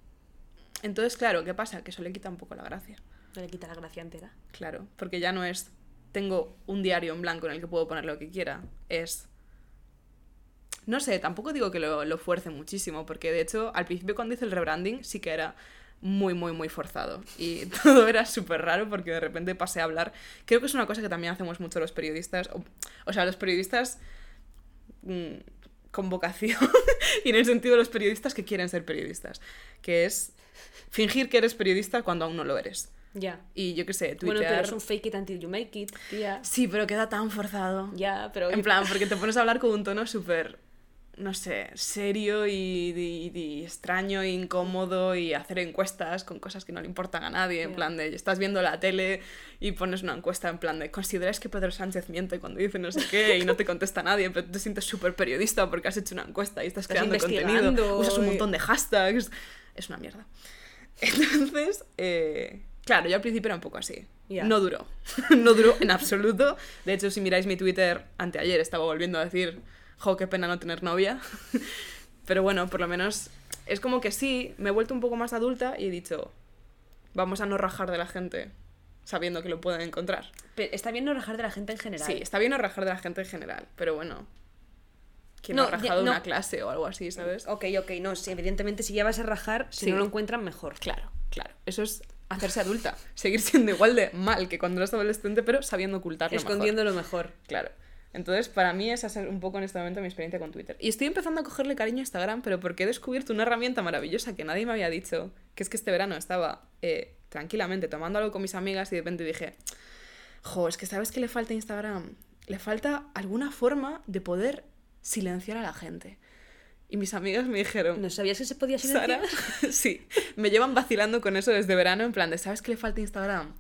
Entonces, claro, ¿qué pasa? Que eso le quita un poco la gracia. no le quita la gracia entera. Claro, porque ya no es tengo un diario en blanco en el que puedo poner lo que quiera, es... No sé, tampoco digo que lo, lo fuerce muchísimo, porque de hecho al principio cuando hice el rebranding sí que era muy, muy, muy forzado. Y todo era súper raro porque de repente pasé a hablar. Creo que es una cosa que también hacemos mucho los periodistas. O, o sea, los periodistas mm, con vocación y en el sentido de los periodistas que quieren ser periodistas. Que es fingir que eres periodista cuando aún no lo eres. Ya. Y yo qué sé, Bueno, Twitter... pero es un fake it until you make it, tía. Sí, pero queda tan forzado. Ya, pero... En plan, porque te pones a hablar con un tono súper, no sé, serio y, y- y extraño e incómodo y hacer encuestas con cosas que no le importan a nadie. En plan de, estás viendo la tele y pones una encuesta en plan de, ¿consideras que Pedro Sánchez miente cuando dice no sé qué y no te contesta nadie, pero tú te sientes súper periodista porque has hecho una encuesta y estás, Estás creando contenido, usas un montón de hashtags? Es una mierda. Entonces, eh, claro, yo al principio era un poco así. No duró. no duró en absoluto. De hecho, si miráis mi Twitter, anteayer estaba volviendo a decir, jo, qué pena no tener novia. Pero bueno, por lo menos es como que sí, me he vuelto un poco más adulta y he dicho, vamos a no rajar de la gente sabiendo que lo pueden encontrar. Pero está bien no rajar de la gente en general. Sí, está bien no rajar de la gente en general, pero bueno. ¿Quién No, ha rajado no. una clase o algo así, sabes? Ok, ok, no, sí, evidentemente si ya vas a rajar, si Sí. no lo encuentran, mejor. Claro, claro. Eso es hacerse adulta. Seguir siendo igual de mal que cuando eras adolescente, pero sabiendo ocultarlo mejor. Escondiendo lo mejor. Claro. Entonces, para mí esa es un poco en este momento mi experiencia con Twitter. Y estoy empezando a cogerle cariño a Instagram, pero porque he descubierto una herramienta maravillosa que nadie me había dicho, que es que este verano estaba eh, tranquilamente tomando algo con mis amigas y de repente dije, jo, es que ¿sabes qué le falta a Instagram? Le falta alguna forma de poder silenciar a la gente. Y mis amigas me dijeron, ¿No sabías que se podía silenciar? Sara, sí, me llevan vacilando con eso desde verano, en plan de, ¿sabes qué le falta a Instagram?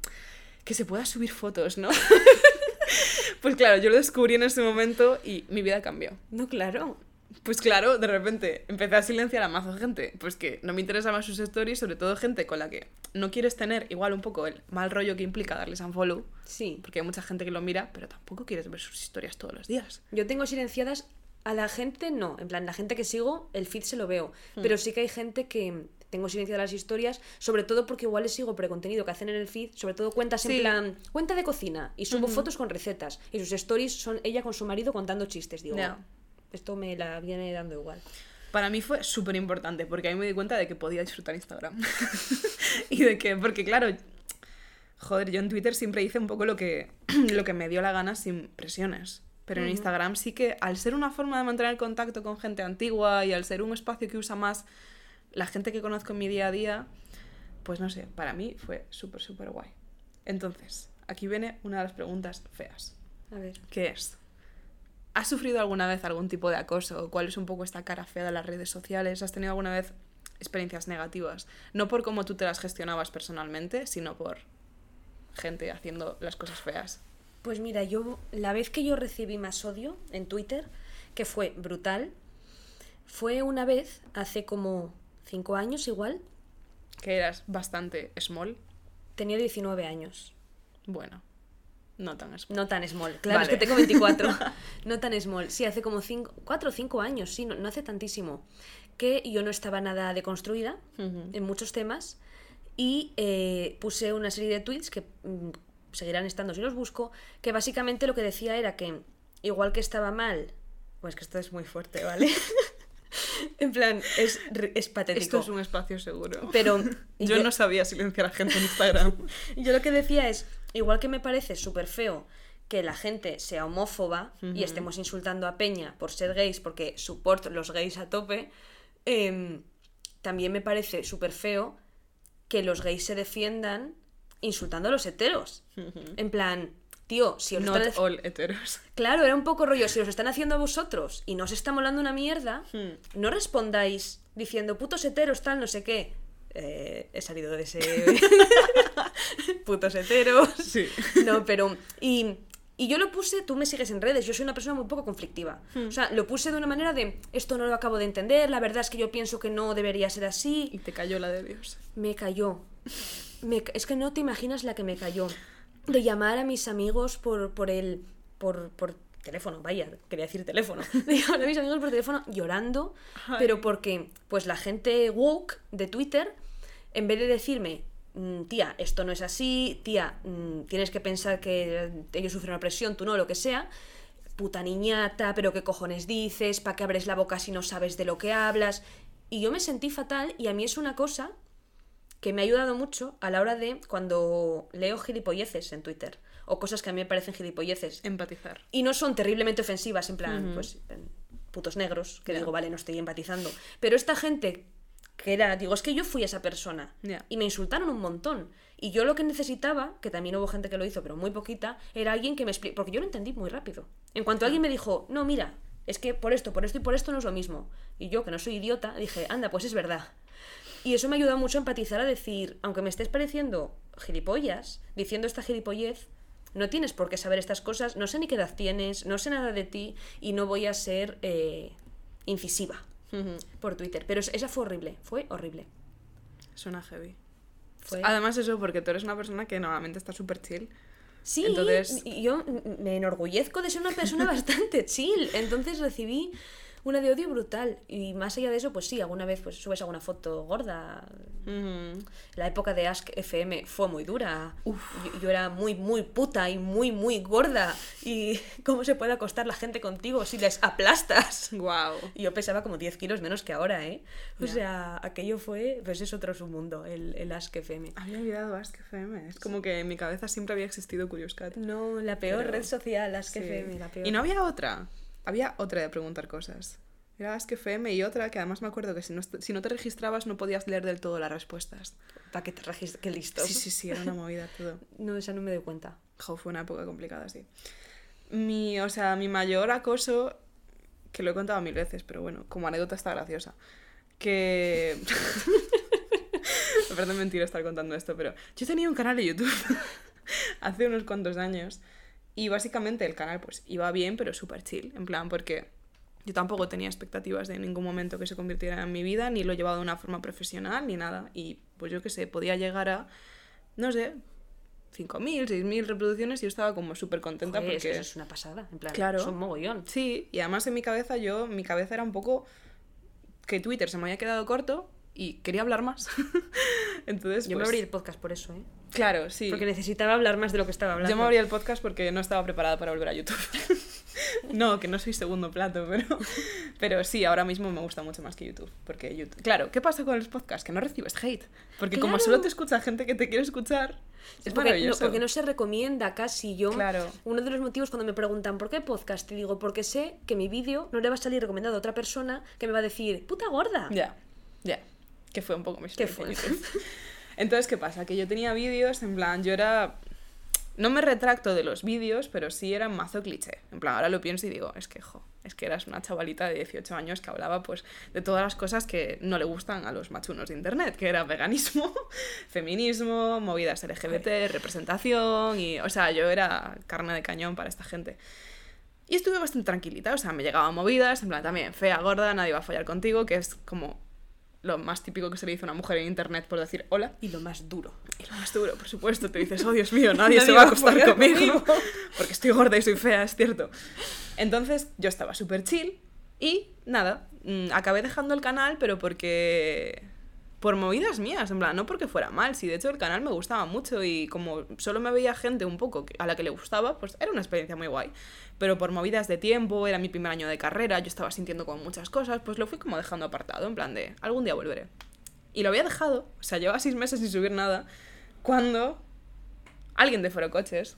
Que se pueda subir fotos, ¿no? pues claro, yo lo descubrí en ese momento y mi vida cambió. No, claro. Pues claro, de repente empecé a silenciar a mazo gente, pues que no me interesaban sus stories, sobre todo gente con la que no quieres tener igual un poco el mal rollo que implica darles unfollow, Sí. porque hay mucha gente que lo mira, pero tampoco quieres ver sus historias todos los días. Yo tengo silenciadas a la gente, no. En plan, la gente que sigo, el feed se lo veo. Pero sí que hay gente que tengo silenciadas las historias, sobre todo porque igual les sigo precontenido que hacen en el feed, sobre todo cuentas en Sí. plan, cuenta de cocina, y subo fotos con recetas. Y sus stories son ella con su marido contando chistes. Digo, Ya. esto me la viene dando igual. Para mí fue súper importante porque ahí me di cuenta de que podía disfrutar Instagram. y de que, porque claro, joder, yo en Twitter siempre hice un poco lo que, lo que me dio la gana sin presiones. Pero en Instagram sí que, al ser una forma de mantener contacto con gente antigua y al ser un espacio que usa más la gente que conozco en mi día a día, pues no sé, para mí fue súper, súper guay. Entonces, aquí viene una de las preguntas feas, A ver. que es, ¿Has sufrido alguna vez algún tipo de acoso? ¿Cuál es un poco esta cara fea de las redes sociales? ¿Has tenido alguna vez experiencias negativas? No por cómo tú te las gestionabas personalmente, sino por gente haciendo las cosas feas. Pues mira, yo la vez que yo recibí más odio en Twitter, que fue brutal, fue una vez, hace como cinco años igual, Que eras bastante small. tenía 19 años. Bueno, no tan small. No tan small, claro, Vale. es que tengo 24. no tan small, sí, hace como 4 o 5 años, sí, no, no hace tantísimo. Que yo no estaba nada deconstruida Ujú. en muchos temas y eh, puse una serie de tweets que mm, seguirán estando si los busco, que básicamente lo que decía era que igual que estaba mal Pues que esto es muy fuerte, ¿vale? en plan, es, es patético. Esto es un espacio seguro. Pero yo, no sabía silenciar a gente en Instagram. Yo lo que decía es, igual que me parece súper feo que la gente sea homófoba y estemos insultando a Peña por ser gays, porque soporto los gays a tope, em, también me parece súper feo que los gays se defiendan insultando a los heteros. En plan, tío, si os Not están... all heteros. Claro, era un poco rollo, si os están haciendo a vosotros y no os está molando una mierda, Hmm. no respondáis diciendo putos heteros, tal, no sé qué. Eh, he salido de ese... putos heteros. Sí. No, pero... Y, y yo lo puse, tú me sigues en redes, yo soy una persona muy poco conflictiva. Hmm. O sea, lo puse de una manera de, esto no lo acabo de entender, la verdad es que yo pienso que no debería ser así. Y te cayó la de Dios. Me cayó. Me es que no te imaginas la que me cayó. De llamar a mis amigos por, por el. Por, por teléfono, vaya, quería decir teléfono. De llamar a mis amigos por teléfono llorando, Ay. pero porque, pues la gente woke de Twitter, en vez de decirme, "Mm, tía, esto no es así, tía, mm, tienes que pensar que ellos sufren opresión, tú no, lo que sea, puta niñata, pero qué cojones dices, ¿para qué abres la boca si no sabes de lo que hablas? Y yo me sentí fatal y a mí es una cosa que me ha ayudado mucho a la hora de cuando leo gilipolleces en Twitter o cosas que a mí me parecen gilipolleces Empatizar. y no son terriblemente ofensivas, en plan, pues, putos negros, que Ya. digo, vale, no estoy empatizando. Pero esta gente que era, digo, es que yo fui esa persona y me insultaron un montón. Y yo lo que necesitaba, que también hubo gente que lo hizo, pero muy poquita, era alguien que me explique, porque yo lo entendí muy rápido. En cuanto alguien me dijo, no, mira, es que por esto, por esto y por esto no es lo mismo. Y yo, que no soy idiota, dije, anda, pues es verdad. Y eso me ayudó mucho a empatizar, a decir, aunque me estés pareciendo gilipollas, diciendo esta gilipollez, no tienes por qué saber estas cosas, no sé ni qué edad tienes, no sé nada de ti y no voy a ser eh, incisiva por Twitter. Pero es- esa fue horrible, fue horrible. Suena heavy. Fue... Además eso, porque tú eres una persona que normalmente está súper chill. Sí, Entonces- yo me enorgullezco de ser una persona bastante chill. Entonces recibí una de odio brutal. Y más allá de eso, pues sí, alguna vez pues subes alguna foto gorda. La época de Ask FM fue muy dura. Yo, yo era muy, muy puta y muy, muy gorda. ¿Y cómo se puede acostar la gente contigo si les aplastas? Y yo pesaba como 10 kilos menos que ahora, ¿eh? O sea, aquello fue, pues es otro submundo, el, el Ask FM. Había olvidado Ask FM. Es como que en mi cabeza siempre había existido Curious Cat. No, la peor Pero- red social, Ask Sí. FM, la peor. Y no había otra. Había otra de preguntar cosas. Era Ask FM y otra que además me acuerdo que si no, si no te registrabas no podías leer del todo las respuestas. Para que te registres, qué listos. Sí, sí, sí, era una movida todo. No, esa no me doy cuenta. Jo, fue una época complicada, sí. Mi, o sea, mi mayor acoso, que lo he contado mil veces, pero bueno, como anécdota está graciosa. Que. Me parece mentira estar contando esto, pero yo tenía un canal de YouTube hace unos cuantos años y básicamente el canal pues iba bien, pero súper chill, en plan, porque yo tampoco tenía expectativas de ningún momento que se convirtiera en mi vida, ni lo he llevado de una forma profesional, ni nada. Y pues yo qué sé, podía llegar a, no sé, 5.000, 6.000 reproducciones y yo estaba como súper contenta Joder, es que porque... eso es una pasada. En plan, Claro. son mogollón. Sí, y además en mi cabeza yo, mi cabeza era un poco que Twitter se me había quedado corto y quería hablar más. Entonces, Yo me pues, abrí el podcast por eso, ¿eh? Claro, sí. Porque necesitaba hablar más de lo que estaba hablando. Yo me abrí el podcast porque no estaba preparada para volver a YouTube. no, que no soy segundo plato, pero, pero sí, ahora mismo me gusta mucho más que YouTube. Porque YouTube... Claro, ¿qué pasa con los podcasts? Que no recibes hate. Porque como solo te escucha gente que te quiere escuchar, es porque, no, maravilloso. porque no se recomienda casi. Yo, Claro. uno de los motivos cuando me preguntan ¿por qué podcast? Te digo, porque sé que mi vídeo no le va a salir recomendado a otra persona que me va a decir, puta gorda. Ya, ya. Que fue un poco mi ¿Qué fue? Entonces, ¿qué pasa? Que yo tenía vídeos, en plan, yo era... No me retracto de los vídeos, pero sí era mazo cliché. En plan, ahora lo pienso y digo, es que, jo, es que eras una chavalita de 18 años que hablaba, pues, de todas las cosas que no le gustan a los machunos de internet, que era veganismo, feminismo, movidas LGBT, representación, y, o sea, yo era carne de cañón para esta gente. Y estuve bastante tranquilita, o sea, me llegaban movidas, en plan también fea, gorda, nadie va a follar contigo, que es como lo más típico que se le dice a una mujer en internet por decir hola. Y lo más duro. Y lo más duro, por supuesto, te dices, oh Dios mío, nadie, se Nadie va a va a acostar conmigo, conmigo. porque estoy gorda y soy fea, es cierto. Entonces yo estaba súper chill y nada, mm, acabé dejando el canal, pero porque por movidas mías, en plan, no porque fuera mal, si de hecho el canal me gustaba mucho y como solo me veía gente un poco a la que le gustaba, pues era una experiencia muy guay. Pero por movidas de tiempo, era mi primer año de carrera, yo estaba sintiendo como muchas cosas, pues lo fui como dejando apartado, en plan de, algún día volveré. Y lo había dejado, o sea, llevaba seis meses sin subir nada, cuando alguien de Foro Coches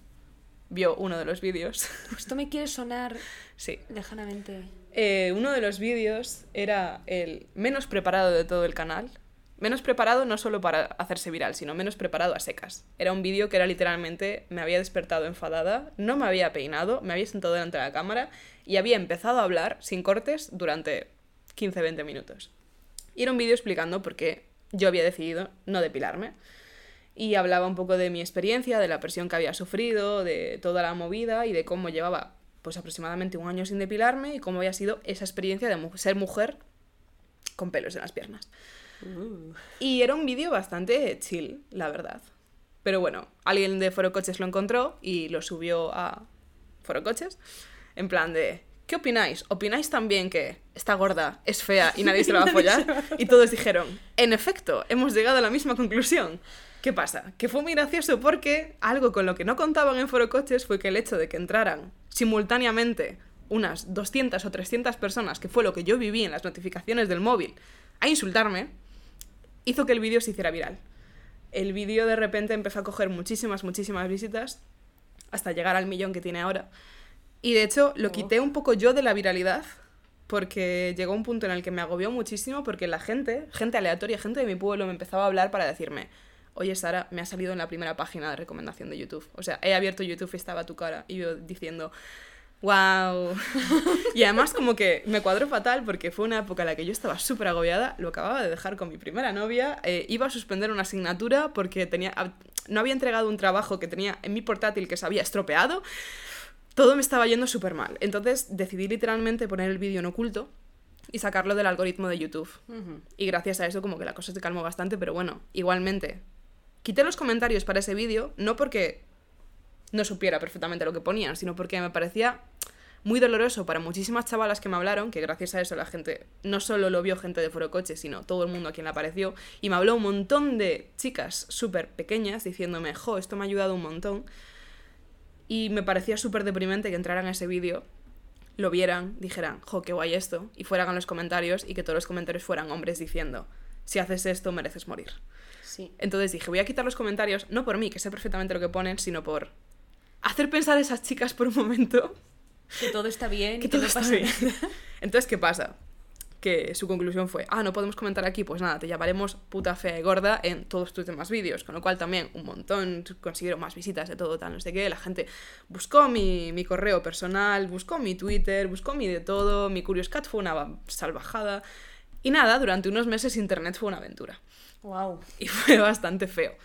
vio uno de los vídeos. Esto me quiere sonar sí. lejanamente. Eh, uno de los vídeos era el menos preparado de todo el canal. Menos preparado no solo para hacerse viral, sino menos preparado a secas. Era un vídeo que era literalmente, me había despertado enfadada, no me había peinado, me había sentado delante de la cámara y había empezado a hablar sin cortes durante 15-20 minutos. Y era un vídeo explicando por qué yo había decidido no depilarme. Y hablaba un poco de mi experiencia, de la presión que había sufrido, de toda la movida y de cómo llevaba pues aproximadamente un año sin depilarme y cómo había sido esa experiencia de ser mujer con pelos en las piernas. Uh. Y era un vídeo bastante chill, la verdad. Pero bueno, alguien de Foro Coches lo encontró y lo subió a Foro Coches. En plan de, ¿qué opináis? ¿Opináis también que está gorda, es fea y nadie se la va a apoyar? Y todos dijeron, en efecto, hemos llegado a la misma conclusión. ¿Qué pasa? Que fue muy gracioso porque algo con lo que no contaban en Foro Coches fue que el hecho de que entraran simultáneamente unas 200 o 300 personas, que fue lo que yo viví en las notificaciones del móvil, a insultarme, hizo que el vídeo se hiciera viral. El vídeo de repente empezó a coger muchísimas, muchísimas visitas, hasta llegar al millón que tiene ahora. Y de hecho lo oh. quité un poco yo de la viralidad, porque llegó un punto en el que me agobió muchísimo, porque la gente, gente aleatoria, gente de mi pueblo, me empezaba a hablar para decirme, oye Sara, me ha salido en la primera página de recomendación de YouTube. O sea, he abierto YouTube y estaba tu cara y yo diciendo, wow. y además como que me cuadró fatal porque fue una época en la que yo estaba súper agobiada, lo acababa de dejar con mi primera novia, eh, iba a suspender una asignatura porque tenía, no había entregado un trabajo que tenía en mi portátil que se había estropeado. Todo me estaba yendo súper mal. Entonces decidí literalmente poner el vídeo en oculto y sacarlo del algoritmo de YouTube. Y gracias a eso como que la cosa se calmó bastante, pero bueno, igualmente Quité los comentarios para ese vídeo, no porque no supiera perfectamente lo que ponían, sino porque me parecía muy doloroso para muchísimas chavalas que me hablaron, que gracias a eso la gente no solo lo vio gente de Foro Coche, sino todo el mundo a quien le apareció, y me habló un montón de chicas súper pequeñas diciéndome, jo, esto me ha ayudado un montón. Y me parecía súper deprimente que entraran a ese vídeo, lo vieran, dijeran, jo, qué guay esto, y fueran a los comentarios y que todos los comentarios fueran hombres diciendo, si haces esto mereces morir. Entonces dije, voy a quitar los comentarios, no por mí, que sé perfectamente lo que ponen, sino por hacer pensar a esas chicas por un momento. Que todo está bien, que, todo está bien. Entonces, ¿qué pasa? Que su conclusión fue, ah, no podemos comentar aquí, pues nada, te llamaremos puta fea y gorda en todos tus demás vídeos, con lo cual también un montón, consiguieron más visitas de todo, tal, no sé qué, la gente buscó mi, mi correo personal, buscó mi Twitter, buscó mi de todo, mi Curious Cat fue una salvajada, y nada, durante unos meses Internet fue una aventura. Wow. Y fue bastante feo.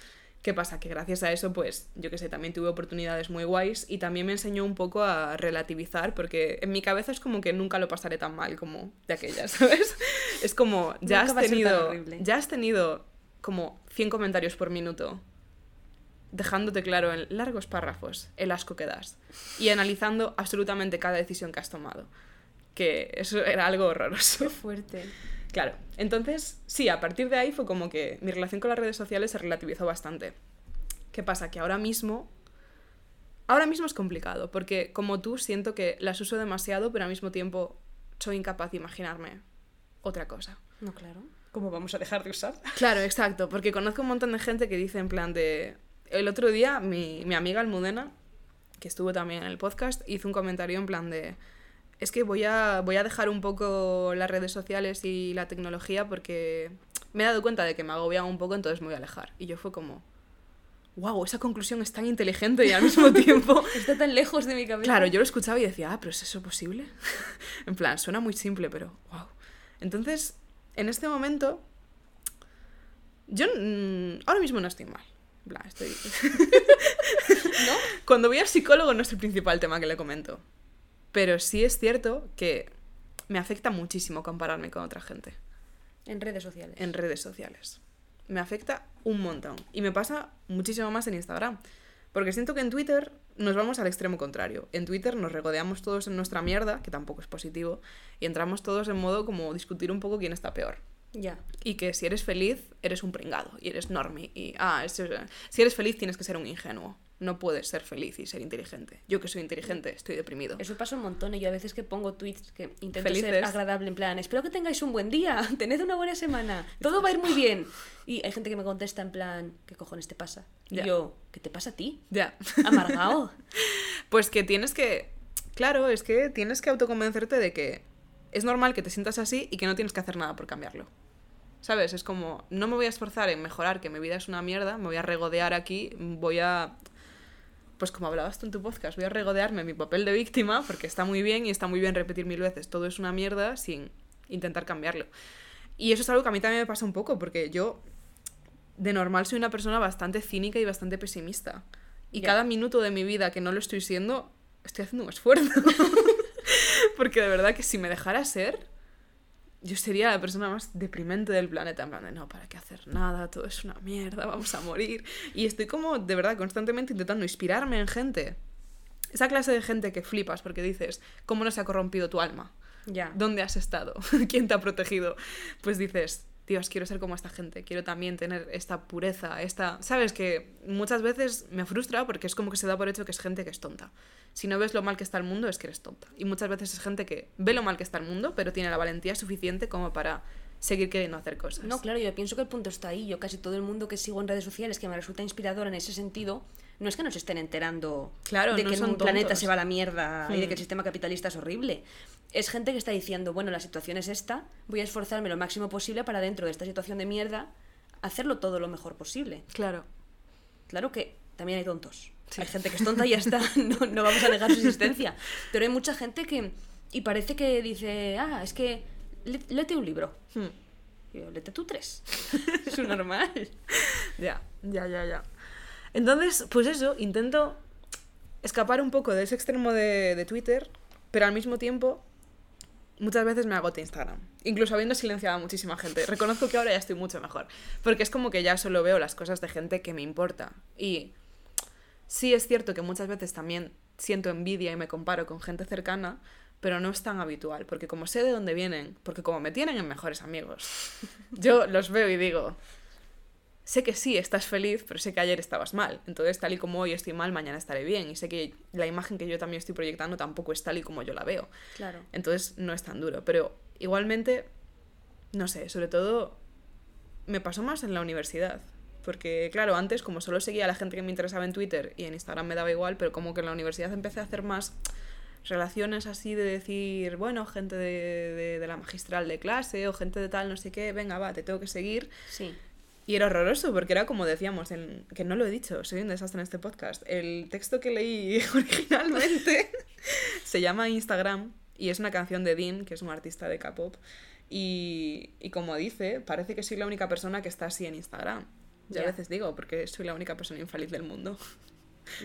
¿Qué pasa? Que gracias a eso, pues, yo qué sé, también tuve oportunidades muy guays y también me enseñó un poco a relativizar, porque en mi cabeza es como que nunca lo pasaré tan mal como de aquellas, ¿sabes? Es como, ya has tenido. Ya has tenido como 100 comentarios por minuto, dejándote claro en largos párrafos el asco que das y analizando absolutamente cada decisión que has tomado. Que eso era algo horroroso. Qué fuerte. Claro, entonces sí, a partir de ahí fue como que mi relación con las redes sociales se relativizó bastante. ¿Qué pasa? Que ahora mismo... Ahora mismo es complicado, porque como tú siento que las uso demasiado, pero al mismo tiempo soy incapaz de imaginarme otra cosa. No, claro. ¿Cómo vamos a dejar de usar? Claro, exacto, porque conozco un montón de gente que dice en plan de... El otro día mi, mi amiga Almudena, que estuvo también en el podcast, hizo un comentario en plan de es que voy a, voy a dejar un poco las redes sociales y la tecnología porque me he dado cuenta de que me agobiaba un poco, entonces me voy a alejar. Y yo fue como, wow, esa conclusión es tan inteligente y al mismo tiempo... Está tan lejos de mi cabeza. Claro, yo lo escuchaba y decía, ah, pero ¿es eso posible? en plan, suena muy simple, pero wow. Entonces, en este momento, yo ahora mismo no estoy mal. Bla, estoy... ¿No? Cuando voy al psicólogo no es el principal tema que le comento. Pero sí es cierto que me afecta muchísimo compararme con otra gente. En redes sociales. En redes sociales. Me afecta un montón. Y me pasa muchísimo más en Instagram. Porque siento que en Twitter nos vamos al extremo contrario. En Twitter nos regodeamos todos en nuestra mierda, que tampoco es positivo, y entramos todos en modo como discutir un poco quién está peor. Ya. Y que si eres feliz, eres un pringado y eres normie. Y, ah, eso- si eres feliz, tienes que ser un ingenuo. No puedes ser feliz y ser inteligente. Yo que soy inteligente, estoy deprimido. Eso pasa un montón y yo a veces que pongo tweets que intento Felices. ser agradable en plan, espero que tengáis un buen día, tened una buena semana, todo va a ir muy bien. Y hay gente que me contesta en plan, ¿qué cojones te pasa? Y yo, ¿qué te pasa a ti? Ya. Amargado. Pues que tienes que. Claro, es que tienes que autoconvencerte de que es normal que te sientas así y que no tienes que hacer nada por cambiarlo. ¿Sabes? Es como, no me voy a esforzar en mejorar, que mi vida es una mierda, me voy a regodear aquí, voy a. Pues como hablabas tú en tu podcast, voy a regodearme mi papel de víctima, porque está muy bien y está muy bien repetir mil veces todo es una mierda sin intentar cambiarlo. Y eso es algo que a mí también me pasa un poco, porque yo de normal soy una persona bastante cínica y bastante pesimista. Y cada minuto de mi vida que no lo estoy siendo, estoy haciendo un esfuerzo. Porque de verdad que si me dejara ser, yo sería la persona más deprimente del planeta. En plan de, no, ¿para qué hacer nada? Todo es una mierda, vamos a morir. Y estoy como, de verdad, constantemente intentando inspirarme en gente. Esa clase de gente que flipas porque dices, ¿cómo no se ha corrompido tu alma? ya. ¿Dónde has estado? ¿Quién te ha protegido? Pues dices, Dios, quiero ser como esta gente, quiero también tener esta pureza, esta... Sabes que muchas veces me frustra porque es como que se da por hecho que es gente que es tonta. Si no ves lo mal que está el mundo, es que eres tonta. Y muchas veces es gente que ve lo mal que está el mundo, pero tiene la valentía suficiente como para seguir queriendo hacer cosas. No, claro, yo pienso que el punto está ahí. Yo casi todo el mundo que sigo en redes sociales que me resulta inspirador en ese sentido, no es que nos estén enterando Claro, de no que son un planeta se va a la mierda y de Hmm. que el sistema capitalista es horrible. Es gente que está diciendo, bueno, la situación es esta, voy a esforzarme lo máximo posible para dentro de esta situación de mierda hacerlo todo lo mejor posible. Claro. Claro que también hay tontos. Sí. Hay gente que es tonta y ya está, no, no vamos a negar su existencia. Pero hay mucha gente que... Y parece que dice, ah, es que léete un libro. Hmm. Y yo, léete tú tres. es normal. Ya, ya, ya, ya. Entonces, pues eso, intento escapar un poco de ese extremo de, de Twitter, pero al mismo tiempo muchas veces me agota Instagram. Incluso habiendo silenciado a muchísima gente. Reconozco que ahora ya estoy mucho mejor. Porque es como que ya solo veo las cosas de gente que me importa. Y sí es cierto que muchas veces también siento envidia y me comparo con gente cercana, pero no es tan habitual. Porque como sé de dónde vienen, porque como me tienen en mejores amigos, yo los veo y digo, sé que sí, estás feliz, pero sé que ayer estabas mal. Entonces, tal y como hoy estoy mal, mañana estaré bien. Y sé que la imagen que yo también estoy proyectando tampoco es tal y como yo la veo. Claro. Entonces, no es tan duro. Pero igualmente, no sé, sobre todo me pasó más en la universidad. Porque, claro, antes como solo seguía a la gente que me interesaba en Twitter y en Instagram me daba igual, pero como que en la universidad empecé a hacer más relaciones así de decir, bueno, gente de, de- de la magistral de clase o gente de tal, no sé qué, venga, va, te tengo que seguir. Sí. Y era horroroso, porque era como decíamos, que no lo he dicho, soy un desastre en este podcast. El texto que leí originalmente se llama Instagram y es una canción de Dean, que es un artista de K-pop. Y, y como dice, parece que soy la única persona que está así en Instagram. Yo a Ya. veces digo, porque soy la única persona infeliz del mundo.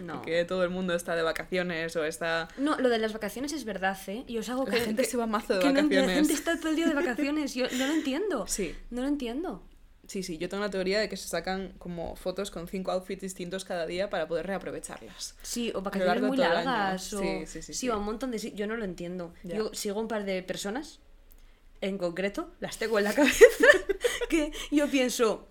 No. Porque todo el mundo está de vacaciones o está... No, lo de las vacaciones es verdad, ¿eh? Y algo La que. gente que- se va mazo de que no- vacaciones. la gente está todo el día de vacaciones. Yo no lo entiendo. Sí, No lo entiendo. Sí, sí. Yo tengo la teoría de que se sacan como fotos con cinco outfits distintos cada día para poder reaprovecharlas. Sí, o vacaciones muy largas. O... Sí, sí, sí, sí. o un montón de. Yo no lo entiendo. Ya. Yo sigo un par de personas, en concreto, las tengo en la cabeza, que yo pienso.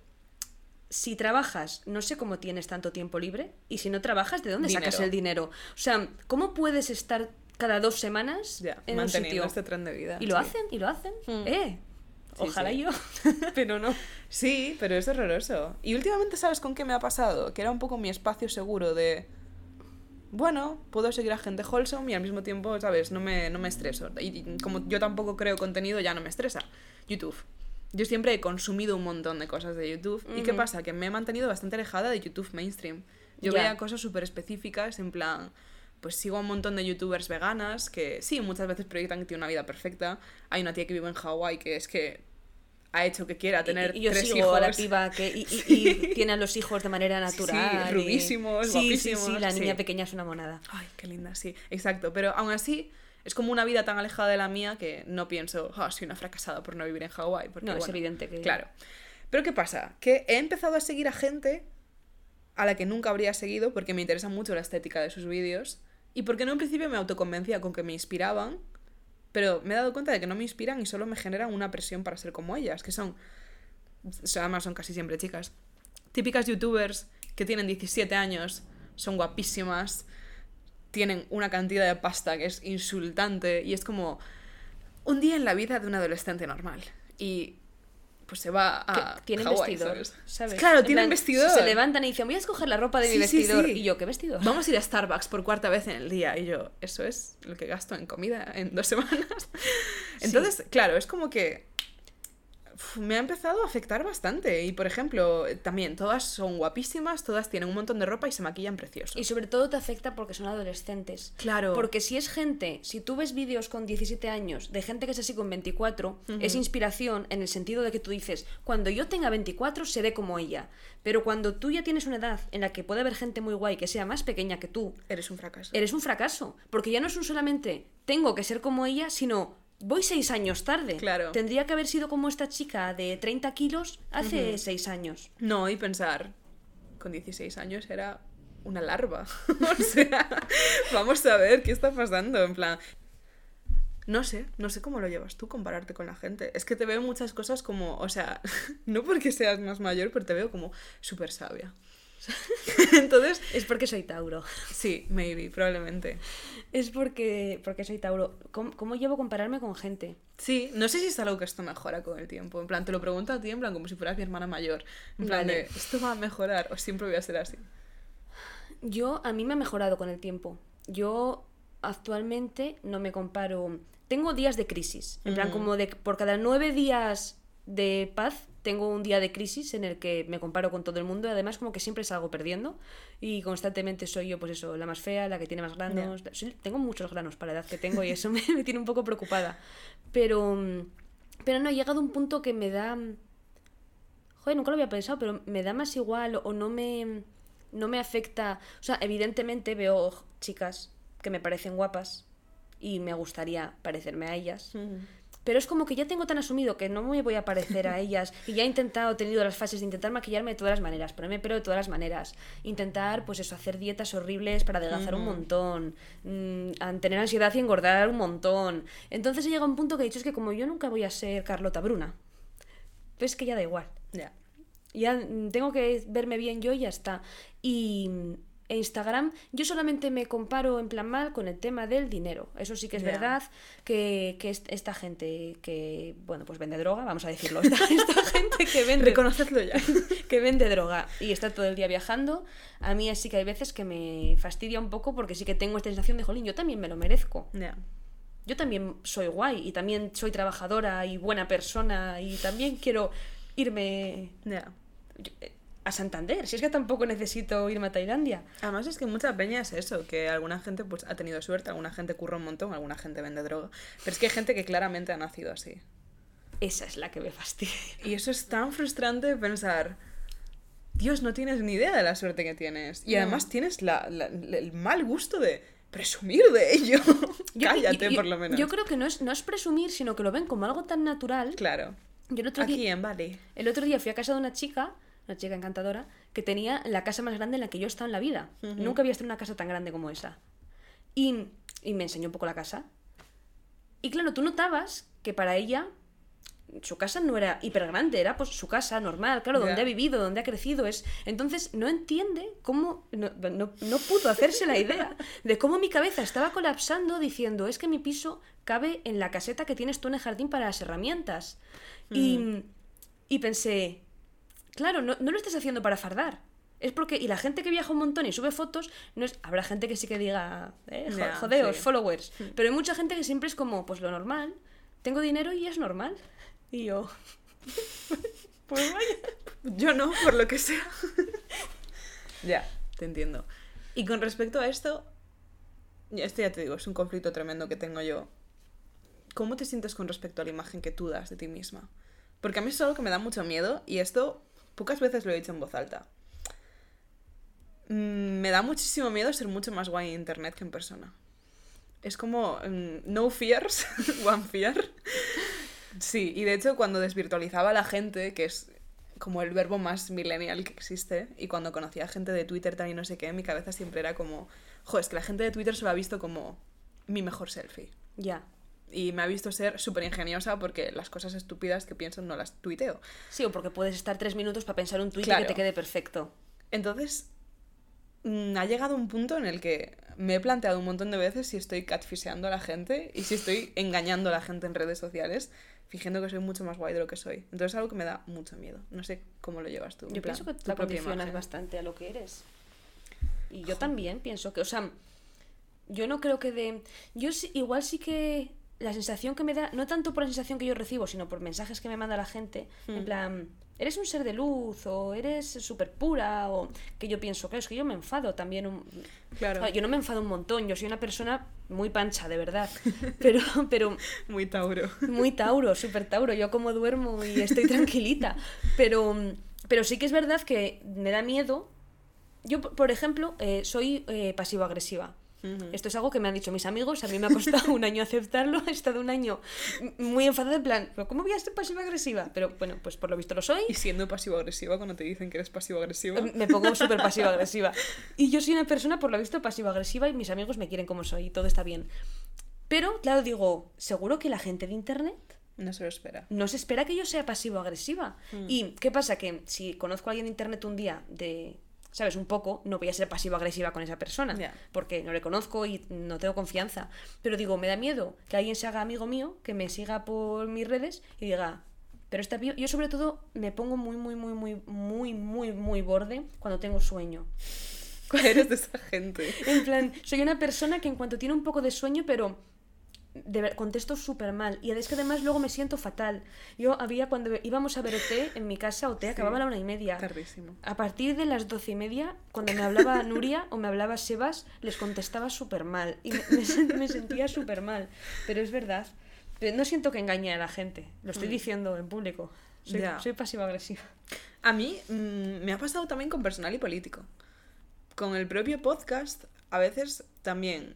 Si trabajas, no sé cómo tienes tanto tiempo libre. Y si no trabajas, ¿de dónde sacas el dinero? O sea, ¿cómo puedes estar cada dos semanas en un manteniendo sitio? este tren de vida. Y lo sí. hacen, y lo hacen. Hmm. Eh, ojalá sí. yo. Pero no. Sí, pero es horroroso. Y últimamente, ¿sabes con qué me ha pasado? Que era un poco mi espacio seguro de... Bueno, puedo seguir a gente wholesome y al mismo tiempo, ¿sabes? No me, no me estreso. Y como yo tampoco creo contenido, ya no me estresa. YouTube. Yo siempre he consumido un montón de cosas de YouTube. ¿Y qué pasa? Que me he mantenido bastante alejada de YouTube mainstream. Yo veía cosas súper específicas, en plan... Pues sigo a un montón de youtubers veganas que sí, muchas veces proyectan que tiene una vida perfecta. Hay una tía que vive en Hawái que es que ha hecho que quiera tener y, y yo tres sigo hijos. a la piba que y, y- y tiene a los hijos de manera Sí, natural. y- rubísimos, sí, guapísimos, Sí, sí, la niña sí. pequeña es una monada. Ay, qué linda, sí, exacto. Pero aún así, es como una vida tan alejada de la mía que no pienso, ah, soy una fracasada por no vivir en Hawái. No, es bueno, evidente que- Claro. Pero ¿qué pasa? Que he empezado a seguir a gente a la que nunca habría seguido porque me interesa mucho la estética de sus vídeos y porque en un principio me autoconvencía con que me inspiraban, pero me he dado cuenta de que no me inspiran y solo me generan una presión para ser como ellas, que son, además son casi siempre chicas, típicas youtubers que tienen 17 años, son guapísimas, tienen una cantidad de pasta que es insultante y es como un día en la vida de un adolescente normal. Y pues se va a. Tienen vestidor, ¿sabes? ¿sabes? Claro, En tienen plan, vestidor. Se levantan y dicen, voy a escoger la ropa de mi Sí, vestidor. sí. Y yo, ¿qué vestido? Vamos a ir a Starbucks por cuarta vez en el día. Y yo, eso es lo que gasto en comida en dos semanas. Entonces, claro, es como que me ha empezado a afectar bastante. Y por ejemplo, también todas son guapísimas, todas tienen un montón de ropa y se maquillan precioso. Y sobre todo te afecta porque son adolescentes. Claro. Porque si es gente, si tú ves vídeos con 17 años de gente que es así con 24, es inspiración en el sentido de que tú dices, cuando yo tenga 24 seré como ella. Pero cuando tú ya tienes una edad en la que puede haber gente muy guay que sea más pequeña que tú, Eres un fracaso. eres un fracaso. Porque ya no es un solamente tengo que ser como ella, sino voy seis años tarde. Claro. Tendría que haber sido como esta chica de 30 kilos hace seis años. No, y pensar, con 16 años era una larva. o sea, vamos a ver qué está pasando. En plan, no sé, no sé cómo lo llevas tú compararte con la gente. Es que te veo muchas cosas como, o sea, no porque seas más mayor, pero te veo como súper sabia. Entonces, Es porque soy Tauro. sí, maybe, probablemente. Es porque, porque soy Tauro. ¿Cómo, cómo llevo compararme con gente? Sí, no sé si es algo que esto mejora con el tiempo. En plan, te lo pregunto a ti, en plan, como si fueras mi hermana mayor. En plan, Vale. de, ¿esto va a mejorar o siempre voy a ser así? Yo, a mí me ha mejorado con el tiempo. Yo actualmente no me comparo. Tengo días de crisis. En plan, Mm. como de por cada nueve días de paz, tengo un día de crisis en el que me comparo con todo el mundo. Y además, como que siempre salgo perdiendo. Y constantemente soy yo, pues eso, la más fea, la que tiene más granos. Tengo muchos granos para la edad que tengo y eso me, me tiene un poco preocupada. Pero. Pero no, he llegado a un punto que me da. Joder, nunca lo había pensado, pero me da más igual o no me, no me afecta. O sea, evidentemente veo chicas que me parecen guapas y me gustaría parecerme a ellas. Pero es como que ya tengo tan asumido que no me voy a parecer a ellas y ya he intentado, he tenido las fases de intentar maquillarme de todas las maneras, ponerme pelo de todas las maneras, intentar, pues eso, hacer dietas horribles para adelgazar un montón, mm, tener ansiedad y engordar un montón. Entonces he llegado a un punto que he dicho es que como yo nunca voy a ser Carlota Bruna, pues que ya da igual. Ya. Ya mm, tengo que verme bien yo y ya está. Y e Instagram, yo solamente me comparo en plan mal con el tema del dinero. Eso sí que es verdad que, que est- esta gente que, bueno, pues vende droga, vamos a decirlo, esta, esta gente que vende, Reconocedlo ya. que vende droga y está todo el día viajando, a mí sí que hay veces que me fastidia un poco porque sí que tengo esta sensación de, jolín, yo también me lo merezco. Yo también soy guay y también soy trabajadora y buena persona y también quiero irme yo- a Santander. Si es que tampoco necesito irme a Tailandia. Además es que mucha peña es eso, que alguna gente pues ha tenido suerte, alguna gente curra un montón, alguna gente vende droga. Pero es que hay gente que claramente ha nacido así. Esa es la que me fastidia. Y eso es tan frustrante pensar, Dios, no tienes ni idea de la suerte que tienes. Y No. además tienes la- la- el mal gusto de presumir de ello. Yo- Cállate, yo- por lo menos. Yo creo que no es, no es presumir, sino que lo ven como algo tan natural. Claro. Yo el otro, Aquí día, en Bali. el otro día fui a casa de una chica, una chica encantadora, que tenía la casa más grande en la que yo he estado en la vida. Nunca había estado en una casa tan grande como esa. Y, y me enseñó un poco la casa. Y claro, tú notabas que para ella su casa no era hiper grande, era pues su casa normal, claro, donde ha vivido, donde ha crecido. es Entonces no entiende cómo, no, no- no pudo hacerse la idea de cómo mi cabeza estaba colapsando diciendo, es que mi piso cabe en la caseta que tienes tú en el jardín para las herramientas. Y, y pensé, claro, no, no lo estás haciendo para fardar. Es porque, y la gente que viaja un montón y sube fotos, no es, habrá gente que sí que diga, eh, jodeos, sí. followers. Pero hay mucha gente que siempre es como, pues lo normal, tengo dinero y es normal. Y yo, pues vaya. Yo no, por lo que sea. ya, te entiendo. Y con respecto a esto, esto ya te digo, es un conflicto tremendo que tengo yo. ¿Cómo te sientes con respecto a la imagen que tú das de ti misma? Porque a mí es algo que me da mucho miedo y esto pocas veces lo he dicho en voz alta. Mm, Me da muchísimo miedo ser mucho más guay en internet que en persona. Es como mm, no fears, one fear. Sí, y de hecho cuando desvirtualizaba a la gente, que es como el verbo más millennial que existe, y cuando conocía a gente de Twitter y no sé qué, mi cabeza siempre era como, jo, es que la gente de Twitter se lo ha visto como mi mejor selfie. Ya. Y me ha visto ser súper ingeniosa porque las cosas estúpidas que pienso no las tuiteo. Sí, o porque puedes estar tres minutos para pensar un tuit Claro. que te quede perfecto. Entonces, mm, ha llegado un punto en el que me he planteado un montón de veces si estoy catfisheando a la gente y si estoy engañando a la gente en redes sociales, fingiendo que soy mucho más guay de lo que soy. Entonces es algo que me da mucho miedo. No sé cómo lo llevas tú. Yo plan, pienso que propia condicionas bastante a lo que eres. Y yo también pienso que, o sea, yo no creo que de... Yo sí- igual sí que la sensación que me da, no tanto por la sensación que yo recibo, sino por mensajes que me manda la gente, en Mm. plan, eres un ser de luz o eres súper pura o que yo pienso, claro, es que yo me enfado también un... Claro. Claro, Yo no me enfado un montón, yo soy una persona muy pancha, de verdad, pero, pero Muy Tauro. muy Tauro, súper Tauro. Yo como duermo y estoy tranquilita. Pero, pero sí que es verdad que me da miedo. Yo, por- por ejemplo, eh, soy eh, pasivo-agresiva. Esto es algo que me han dicho mis amigos, a mí me ha costado un año aceptarlo, he estado un año muy enfadada en plan, ¿pero cómo voy a ser pasivo-agresiva? Pero bueno, pues por lo visto lo soy, Y siendo pasivo-agresiva cuando te dicen que eres pasivo-agresiva. me pongo súper pasivo-agresiva. Y yo soy una persona, por lo visto, pasivo-agresiva y mis amigos me quieren como soy y todo está bien. Pero, claro, digo, ¿seguro que la gente de Internet No se lo espera. no se espera que yo sea pasivo-agresiva. Mm. ¿Y qué pasa? Que si conozco a alguien de internet un día de, ¿sabes? Un poco, no voy a ser pasivo-agresiva con esa persona. Porque no le conozco y no tengo confianza. Pero digo, me da miedo que alguien se haga amigo mío, que me siga por mis redes y diga... Pero está bien. Yo sobre todo me pongo muy, muy, muy, muy, muy, muy, muy borde cuando tengo sueño. Eres de esa gente. En plan, soy una persona que en cuanto tiene un poco de sueño, pero de ver- contesto súper mal. Y es que además luego me siento fatal. Yo había cuando íbamos a ver OT en mi casa, OT acababa a la una y media. Tardísimo. A partir de las doce y media, cuando me hablaba Nuria o me hablaba Sebas, les contestaba súper mal. Y me, me sen- me sentía súper mal. Pero es verdad. No siento que engañe a la gente. Lo estoy diciendo en público. Soy, Ya. soy pasiva-agresiva. A mí mm, me ha pasado también con personal y político. Con el propio podcast, a veces también.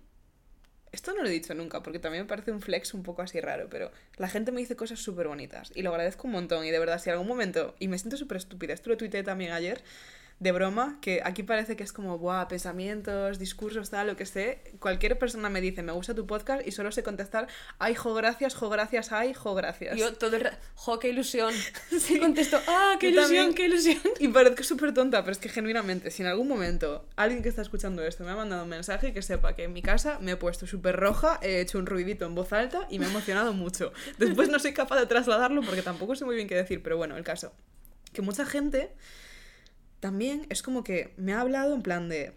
Esto no lo he dicho nunca, porque también me parece un flex un poco así raro, pero la gente me dice cosas súper bonitas y lo agradezco un montón. Y de verdad, si algún momento, y me siento súper estúpida, esto lo tuiteé también ayer, de broma, que aquí parece que es como, buah, pensamientos, discursos, tal, lo que sé. Cualquier persona me dice, me gusta tu podcast y solo sé contestar, ay, jo, gracias, jo, gracias, ay, jo, gracias. Yo todo el rato, ¡jo, qué ilusión! Sí, contesto, ¡ah, qué Yo ilusión, también. qué ilusión! Y parezco súper tonta, pero es que genuinamente, si en algún momento alguien que está escuchando esto me ha mandado un mensaje, que sepa que en mi casa me he puesto súper roja, he hecho un ruidito en voz alta y me ha emocionado mucho. Después no soy capaz de trasladarlo porque tampoco sé muy bien qué decir, pero bueno, el caso. Que mucha gente también es como que me ha hablado en plan de,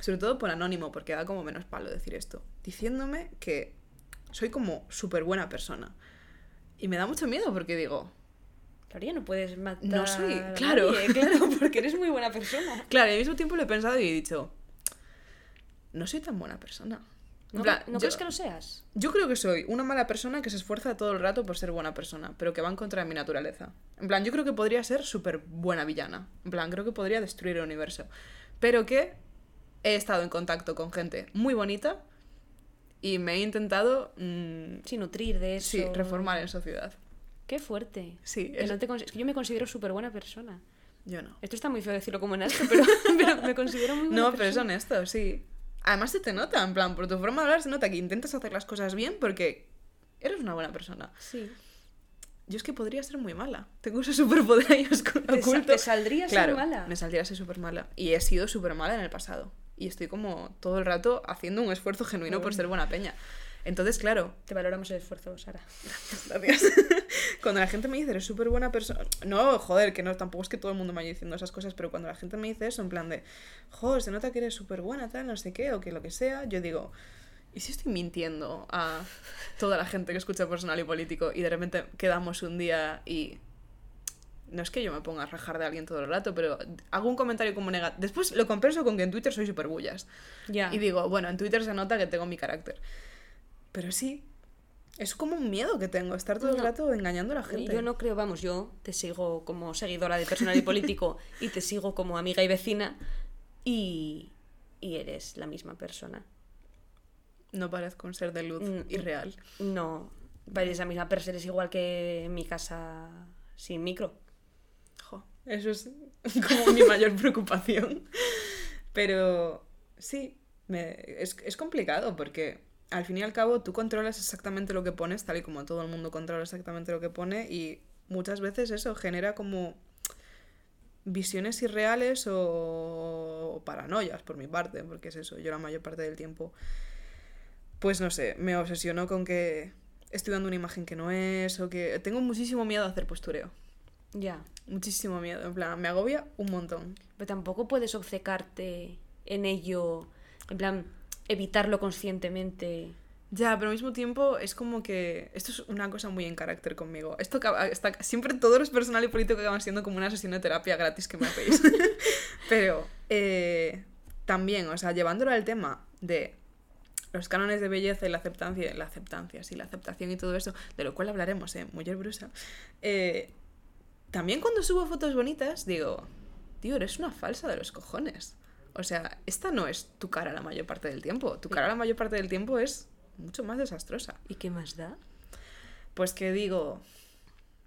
sobre todo por anónimo, porque da como menos palo decir esto, diciéndome que soy como súper buena persona. Y me da mucho miedo porque digo, Claro, ya no puedes matar No soy- claro. nadie, claro, porque eres muy buena persona. Claro, y al mismo tiempo lo he pensado y he dicho, no soy tan buena persona. ¿No, plan, ¿no yo, crees que lo seas? yo creo que soy una mala persona que se esfuerza todo el rato por ser buena persona, pero que va en contra de mi naturaleza. En plan, yo creo que podría ser súper buena villana. En plan, creo que podría destruir el universo. Pero que he estado en contacto con gente muy bonita y me he intentado, mm, Sí, nutrir de eso. sí, reformar en sociedad. Qué fuerte. Sí, Que es- no te cons- es que yo me considero súper buena persona. yo no. Esto está muy feo decirlo como en esto, pero, pero me considero muy buena No, pero es persona. honesto, sí. Además se te nota, en plan, por tu forma de hablar se nota que intentas hacer las cosas bien porque eres una buena persona. Sí. Yo es que podría ser muy mala. Tengo ese superpoder ahí oscu- Te oculto. te saldría ser claro, mala. Me saldría ser súper mala. Y he sido súper mala en el pasado. Y estoy como todo el rato haciendo un esfuerzo genuino por ser buena peña. Entonces, claro, Te valoramos el esfuerzo, Sara. Gracias. cuando la gente me dice, eres súper buena persona. No, joder, que no, tampoco es que todo el mundo me vaya diciendo esas cosas, pero cuando la gente me dice eso, en plan de, joder, se nota que eres súper buena, tal, no sé qué, o que lo que sea, yo digo, ¿y si estoy mintiendo a toda la gente que escucha personal y político y de repente quedamos un día y. No es que yo me ponga a rajar de alguien todo el rato, pero hago un comentario como negativo. Después lo compenso con que en Twitter soy súper bullas. Ya. Y digo, bueno, en Twitter se nota que tengo mi carácter. Pero sí, es como un miedo que tengo, estar todo el No. rato engañando a la gente. Yo no creo, vamos, yo te sigo como seguidora de personal y político y te sigo como amiga y vecina y, y eres la misma persona. No parezco un ser de luz Mm, irreal. No, eres la misma persona, eres igual que en mi casa sin micro. Jo, eso es como mi mayor preocupación. Pero sí, me- es, es complicado porque al fin y al cabo tú controlas exactamente lo que pones, tal y como todo el mundo controla exactamente lo que pone, y muchas veces eso genera como visiones irreales o, o paranoias por mi parte, porque es eso, yo la mayor parte del tiempo, pues no sé, me obsesiono con que estoy dando una imagen que no es, o que tengo muchísimo miedo a hacer postureo. Ya. Muchísimo miedo, en plan, me agobia un montón. Pero tampoco puedes obcecarte en ello, en plan, evitarlo conscientemente. Ya, pero al mismo tiempo es como que. Esto es una cosa muy en carácter conmigo. Esto acaba- está, siempre todos los personal y político acaban siendo como una sesión de terapia gratis que me hacéis. pero eh, también, o sea, llevándolo al tema de los cánones de belleza y la aceptancia, la aceptancia, sí, la aceptación y todo eso, de lo cual hablaremos, ¿eh? Mujer brusa. Eh, también cuando subo fotos bonitas, digo, tío, eres una falsa de los cojones. O sea, esta no es tu cara la mayor parte del tiempo. Tu cara la mayor parte del tiempo es mucho más desastrosa. ¿Y qué más da? Pues que digo,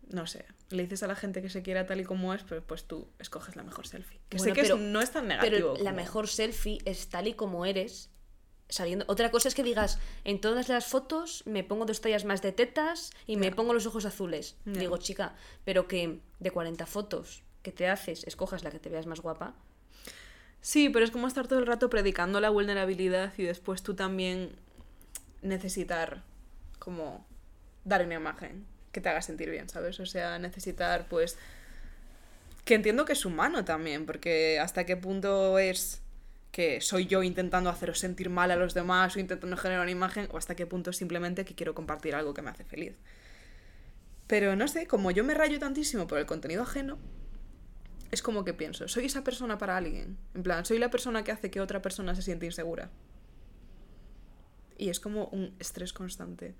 no sé, le dices a la gente que se quiera tal y como es, pero pues tú escoges la mejor selfie. Que Bueno, sé que es- no es tan negativo. Pero la mejor selfie es tal y como eres. Saliendo. Otra cosa es que digas, en todas las fotos me pongo dos tallas más de tetas y me pongo los ojos azules. Ya. Digo, chica, pero que de 40 fotos que te haces, escojas la que te veas más guapa. Sí, pero es como estar todo el rato predicando la vulnerabilidad y después tú también necesitar como dar una imagen que te haga sentir bien, ¿sabes? O sea, necesitar pues que entiendo que es humano también, porque hasta qué punto es que soy yo intentando haceros sentir mal a los demás o intentando generar una imagen o hasta qué punto simplemente que quiero compartir algo que me hace feliz. Pero no sé, como yo me rayo tantísimo por el contenido ajeno, es como que pienso, soy esa persona para alguien. En plan, soy la persona que hace que otra persona se siente insegura. Y es como un estrés constante.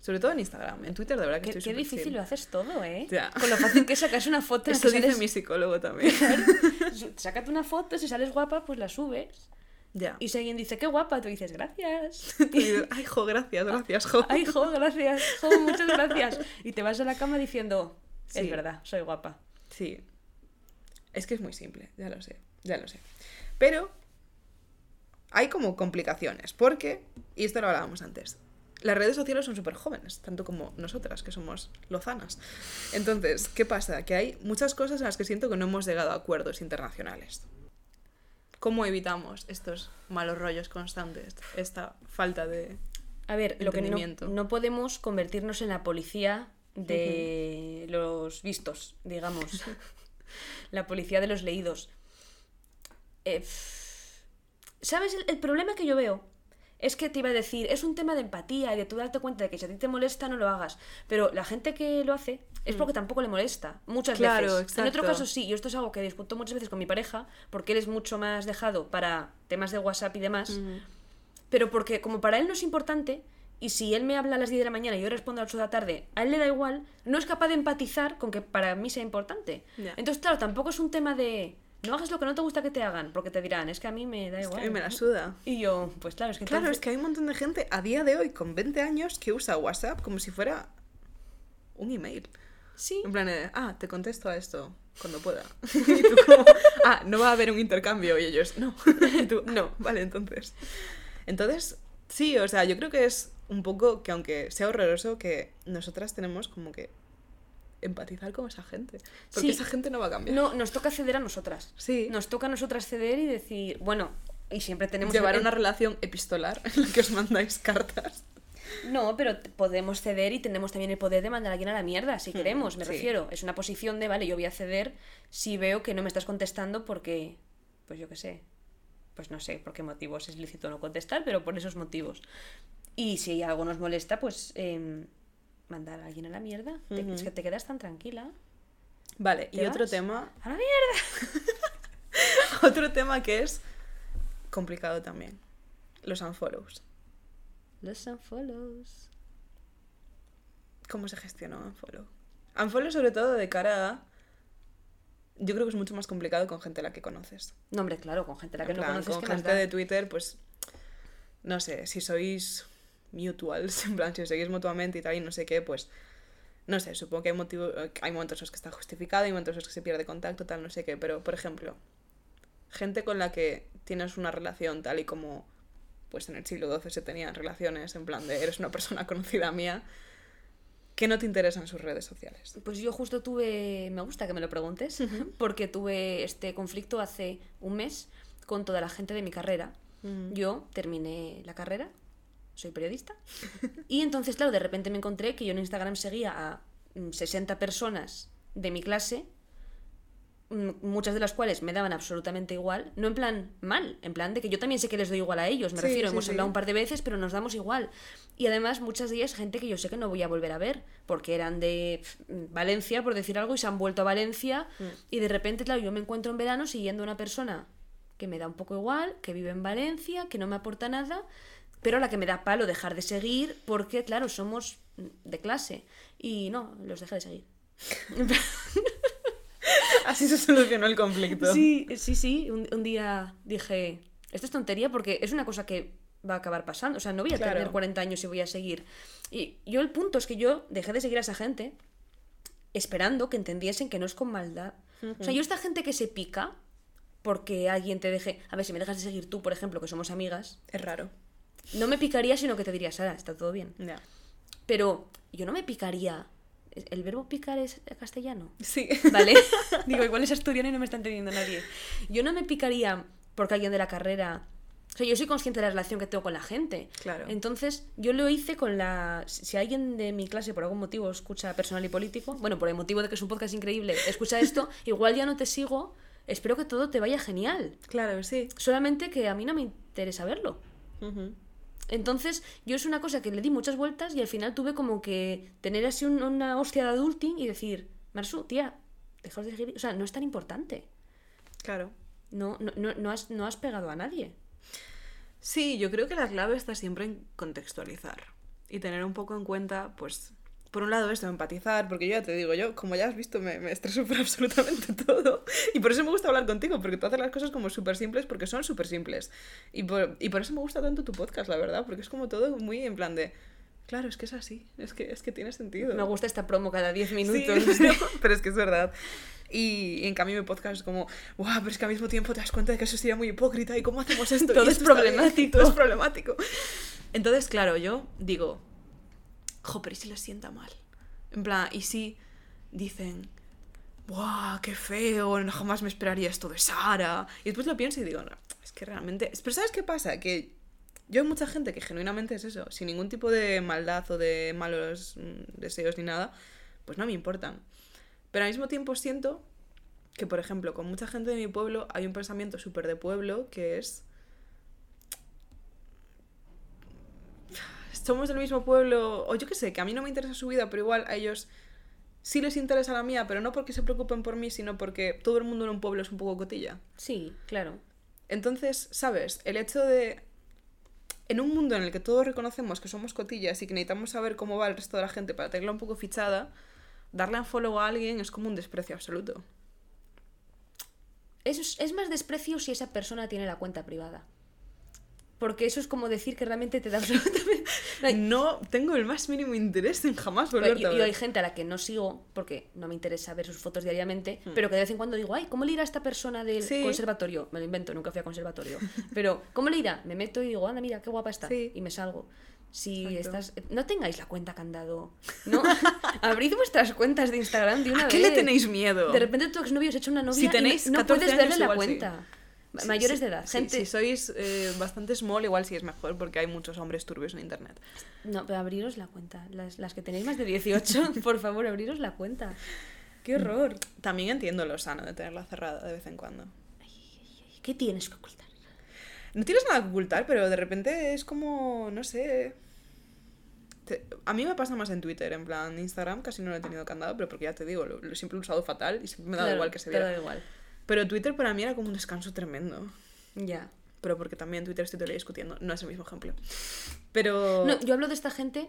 Sobre todo en Instagram. En Twitter, de verdad que Qué, estoy qué difícil chill. lo haces todo, ¿eh? Ya. Con lo fácil que sacas una foto. Eso dice sales- mi psicólogo también. Sácate una foto, si sales guapa, pues la subes. ya. Y si alguien dice, qué guapa, tú dices, gracias. Tú dices, Ay, jo, gracias, gracias, jo. Ay, jo, gracias, jo, muchas gracias. Y te vas a la cama diciendo, es Sí. verdad, soy guapa. Sí. Es que es muy simple, ya lo sé, ya lo sé. Pero hay como complicaciones, porque, y esto lo hablábamos antes, las redes sociales son súper jóvenes, tanto como nosotras, que somos lozanas. Entonces, ¿qué pasa? Que hay muchas cosas en las que siento que no hemos llegado a acuerdos internacionales. ¿Cómo evitamos estos malos rollos constantes? Esta falta de... A ver, lo que no, no podemos convertirnos en la policía de los vistos, digamos. la policía de los leídos. Eh, ¿Sabes? El, el problema que yo veo es que te iba a decir, es un tema de empatía y de tú darte cuenta de que si a ti te molesta, no lo hagas. Pero la gente que lo hace es porque tampoco le molesta. Muchas Mm. Claro, veces. En otro exacto. caso sí, y esto es algo que discuto muchas veces con mi pareja, porque él es mucho más dejado para temas de WhatsApp y demás. Pero porque como para él no es importante, y si él me habla a las 10 de la mañana y yo respondo a las 8 de la tarde, a él le da igual, no es capaz de empatizar con que para mí sea importante. Entonces, claro, tampoco es un tema de no hagas lo que no te gusta que te hagan, porque te dirán, es que a mí me da Es que igual. a mí me la suda. Y yo, pues claro, es que Claro, entonces- es que hay un montón de gente a día de hoy con 20 años que usa WhatsApp como si fuera un email. Sí. En plan de, ah, te contesto a esto cuando pueda. y tú como, ah, no va a haber un intercambio. Y ellos, no. y tú, no, vale, entonces. Entonces, sí, o sea, yo creo que es un poco que aunque sea horroroso, que nosotras tenemos como que empatizar con esa gente. Porque Sí. esa gente no va a cambiar. No, nos toca ceder a nosotras. Sí. Nos toca a nosotras ceder y decir, bueno, y siempre tenemos... Llevar el- una relación epistolar en la que os mandáis cartas. No, pero podemos ceder y tenemos también el poder de mandar a alguien a la mierda, si queremos, me sí. refiero. Es una posición de, vale, yo voy a ceder si veo que no me estás contestando porque, pues yo qué sé, pues no sé por qué motivos es lícito no contestar, pero por esos motivos. Y si algo nos molesta, pues em, mandar a alguien a la mierda. Te- es que te quedas tan tranquila. Vale, y ¿Te otro tema ¡A la mierda! Otro tema que es complicado también. Los unfollows. Los unfollows. ¿Cómo se gestiona un unfollow? Unfollow sobre todo de cara a... Yo creo que es mucho más complicado con gente a la que conoces. No, hombre, claro, con gente a la que En no plan, conoces con que gente de Twitter, pues... No sé, si sois mutuals, en plan, si os seguís mutuamente y tal y no sé qué, pues... No sé, supongo que hay, motivo, hay momentos en los que está justificado, hay momentos en los que se pierde contacto, tal, no sé qué, pero, por ejemplo, gente con la que tienes una relación tal y como pues en el siglo XII se tenían relaciones en plan de eres una persona conocida mía, que no te interesan sus redes sociales. Pues yo justo tuve, me gusta que me lo preguntes, porque tuve este conflicto hace un mes con toda la gente de mi carrera. Mm. Yo terminé la carrera, soy periodista, y entonces, claro, de repente me encontré que yo en Instagram seguía a mm, 60 personas de mi clase, mm, muchas de las cuales me daban absolutamente igual, no en plan mal, en plan de que yo también sé que les doy igual a ellos, me Sí, refiero, sí, hemos sí. hablado un par de veces, pero nos damos igual. Y además muchas de ellas gente que yo sé que no voy a volver a ver, porque eran de pf, Valencia, por decir algo, y se han vuelto a Valencia, Mm. y de repente, claro, yo me encuentro en verano siguiendo a una persona que me da un poco igual, que vive en Valencia, que no me aporta nada, pero la que me da palo dejar de seguir, porque, claro, somos de clase. Y no, los dejé de seguir. Así se solucionó el conflicto. Sí, sí, sí. Un, un día dije, esto es tontería porque es una cosa que va a acabar pasando. O sea, no voy a Claro. tener 40 años y voy a seguir. Y yo el punto es que yo dejé de seguir a esa gente esperando que entendiesen que no es con maldad. O sea, yo esta gente que se pica porque alguien te deje... A ver, si me dejas de seguir tú, por ejemplo, que somos amigas, Es raro. No me picaría, sino que te diría, Sara, está todo bien. Pero yo no me picaría... ¿El verbo picar es castellano? Sí. ¿Vale? Digo, igual es asturiano y no me está entendiendo nadie. Yo no me picaría porque alguien de la carrera. O sea, yo soy consciente de la relación que tengo con la gente. Claro. Entonces, yo lo hice con la. Si alguien de mi clase por algún motivo escucha personal y político, bueno, por el motivo de que es un podcast increíble, escucha esto, igual ya no te sigo. Espero que todo te vaya genial. Claro, sí. Solamente que a mí no me interesa verlo. Entonces, yo es una cosa que le di muchas vueltas y al final tuve como que tener así un- una hostia de adulting y decir, Marsu, tía, dejas de seguir. O sea, no es tan importante. Claro. No, no, no, no has, no has pegado a nadie. Sí, yo creo que la clave está siempre en contextualizar y tener un poco en cuenta, pues, por un lado esto, empatizar, porque yo ya te digo, yo, como ya has visto, me, me estreso por absolutamente todo. Y por eso me gusta hablar contigo, porque tú haces las cosas como súper simples, porque son súper simples. Y por, y por eso me gusta tanto tu podcast, la verdad, porque es como todo muy en plan de, claro, es que es así, es que, es que tiene sentido. Me gusta esta promo cada 10 Sí, minutos. pero es que es verdad. Y, y en cambio mi podcast es como, guau, pero es que al mismo tiempo te das cuenta de que eso sería muy hipócrita y cómo hacemos esto. Todo Y es bien, problemático. todo es problemático. Entonces, claro, yo digo, jo, pero ¿y si les sienta mal? En plan, ¿y si dicen, ¡buah, qué feo! No, jamás me esperaría esto de Sara. Y después lo pienso y digo, no, es que realmente... Pero ¿sabes qué pasa? Que yo hay mucha gente que genuinamente es eso, sin ningún tipo de maldad o de malos mm, deseos ni nada, pues no me importan. Pero al mismo tiempo siento que, por ejemplo, con mucha gente de mi pueblo hay un pensamiento súper de pueblo que es... Somos del mismo pueblo, o yo qué sé, que a mí no me interesa su vida, pero igual a ellos sí les interesa la mía, pero no porque se preocupen por mí, sino porque todo el mundo en un pueblo es un poco cotilla. Sí, claro. Entonces, ¿sabes? El hecho de... En un mundo en el que todos reconocemos que somos cotillas y que necesitamos saber cómo va el resto de la gente para tenerla un poco fichada, darle un follow a alguien es como un desprecio absoluto. Es, es más desprecio si esa persona tiene la cuenta privada. Porque eso es como decir que realmente te da absolutamente... No tengo el más mínimo interés en jamás volverte Yo, a yo ver. hay gente a la que no sigo porque no me interesa ver sus fotos diariamente, Hmm. pero que de vez en cuando digo, ay, ¿cómo le irá a esta persona del Sí. conservatorio? Me lo invento, nunca fui a conservatorio. Pero, ¿cómo le irá? Me meto y digo, anda, mira, qué guapa está. Sí. Y me salgo. Si Exacto. estás. No tengáis la cuenta candado. No. Abrid vuestras cuentas de Instagram de una ¿A vez. qué le tenéis miedo? De repente tu exnovio se ha hecho una novia Si tenéis y no, no 14 puedes verle años, la igual sí. Sí, Mayores sí, de edad. gente. Si sois eh, bastante small, igual sí es mejor porque hay muchos hombres turbios en internet. No, pero abriros la cuenta. Las, las que tenéis más de 18, por favor, abriros la cuenta. Qué horror. También entiendo lo sano de tenerla cerrada de vez en cuando. ¿Qué tienes que ocultar? No tienes nada que ocultar, pero de repente es como, no sé. Te- A mí me pasa más en Twitter, en plan Instagram casi no lo he tenido candado, pero porque ya te digo, lo, lo- siempre he usado fatal y siempre me da Claro, igual que se te viera. da igual. Pero Twitter para mí era como un descanso tremendo. Ya. Pero porque también Twitter estoy día discutiendo, no es el mismo ejemplo. Pero... No, yo hablo de esta gente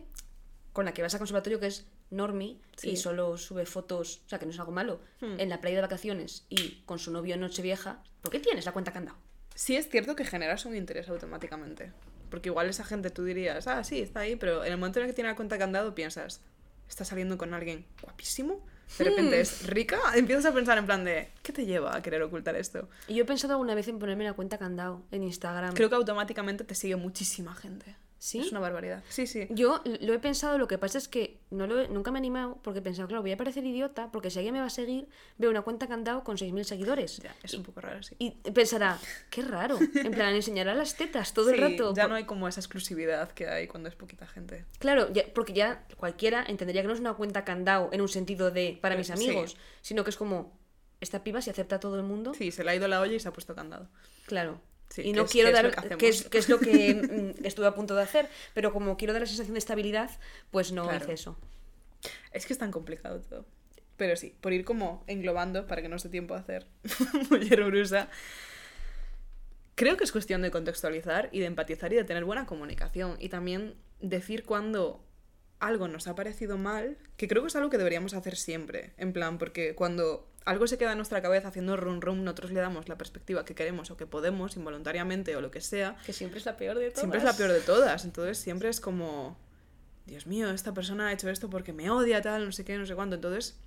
con la que vas a conservatorio que es normie Sí. y solo sube fotos, o sea, que no es algo malo, Hmm. en la playa de vacaciones y con su novio en Nochevieja. ¿Por qué tienes la cuenta candado? Sí es cierto que generas un interés automáticamente. Porque igual esa gente tú dirías, ah, sí, está ahí, pero en el momento en el que tiene la cuenta candado piensas, está saliendo con alguien guapísimo, De repente Hmm. es rica, empiezas a pensar en plan de, ¿qué te lleva a querer ocultar esto? Y yo he pensado alguna vez en ponerme la cuenta candado en Instagram. Creo que automáticamente te sigue muchísima gente. ¿Sí? Es una barbaridad. Sí, sí. Yo lo he pensado, lo que pasa es que no lo he- nunca me he animado porque he pensado, claro, voy a parecer idiota porque si alguien me va a seguir, veo una cuenta candado con 6.000 seguidores. Ya, es un poco raro, sí. Y pensará, qué raro. En plan, enseñará las tetas todo el rato. Ya por- no hay como esa exclusividad que hay cuando es poquita gente. Claro, ya- porque ya cualquiera entendería que no es una cuenta candado en un sentido de para mis Sí. amigos, sino que es como, esta piba si acepta a todo el mundo. Sí, se le ha ido la olla y se ha puesto candado. Claro. Sí, y que no es- quiero que es dar, que que es, que es lo que mm, estuve a punto de hacer, pero como quiero dar la sensación de estabilidad, pues no Claro. hice eso. Es que es tan complicado todo. Pero sí, por ir como englobando para que no esté tiempo a hacer mujer brusa. Creo que es cuestión de contextualizar y de empatizar y de tener buena comunicación. Y también decir cuando algo nos ha parecido mal, que creo que es algo que deberíamos hacer siempre. En plan, porque cuando algo se queda en nuestra cabeza haciendo rum rum, nosotros le damos la perspectiva que queremos o que podemos, involuntariamente o lo que sea, Que siempre es la peor de todas. siempre es la peor de todas. Entonces siempre es como, Dios mío, esta persona ha hecho esto porque me odia, tal, no sé qué, no sé cuánto. Entonces,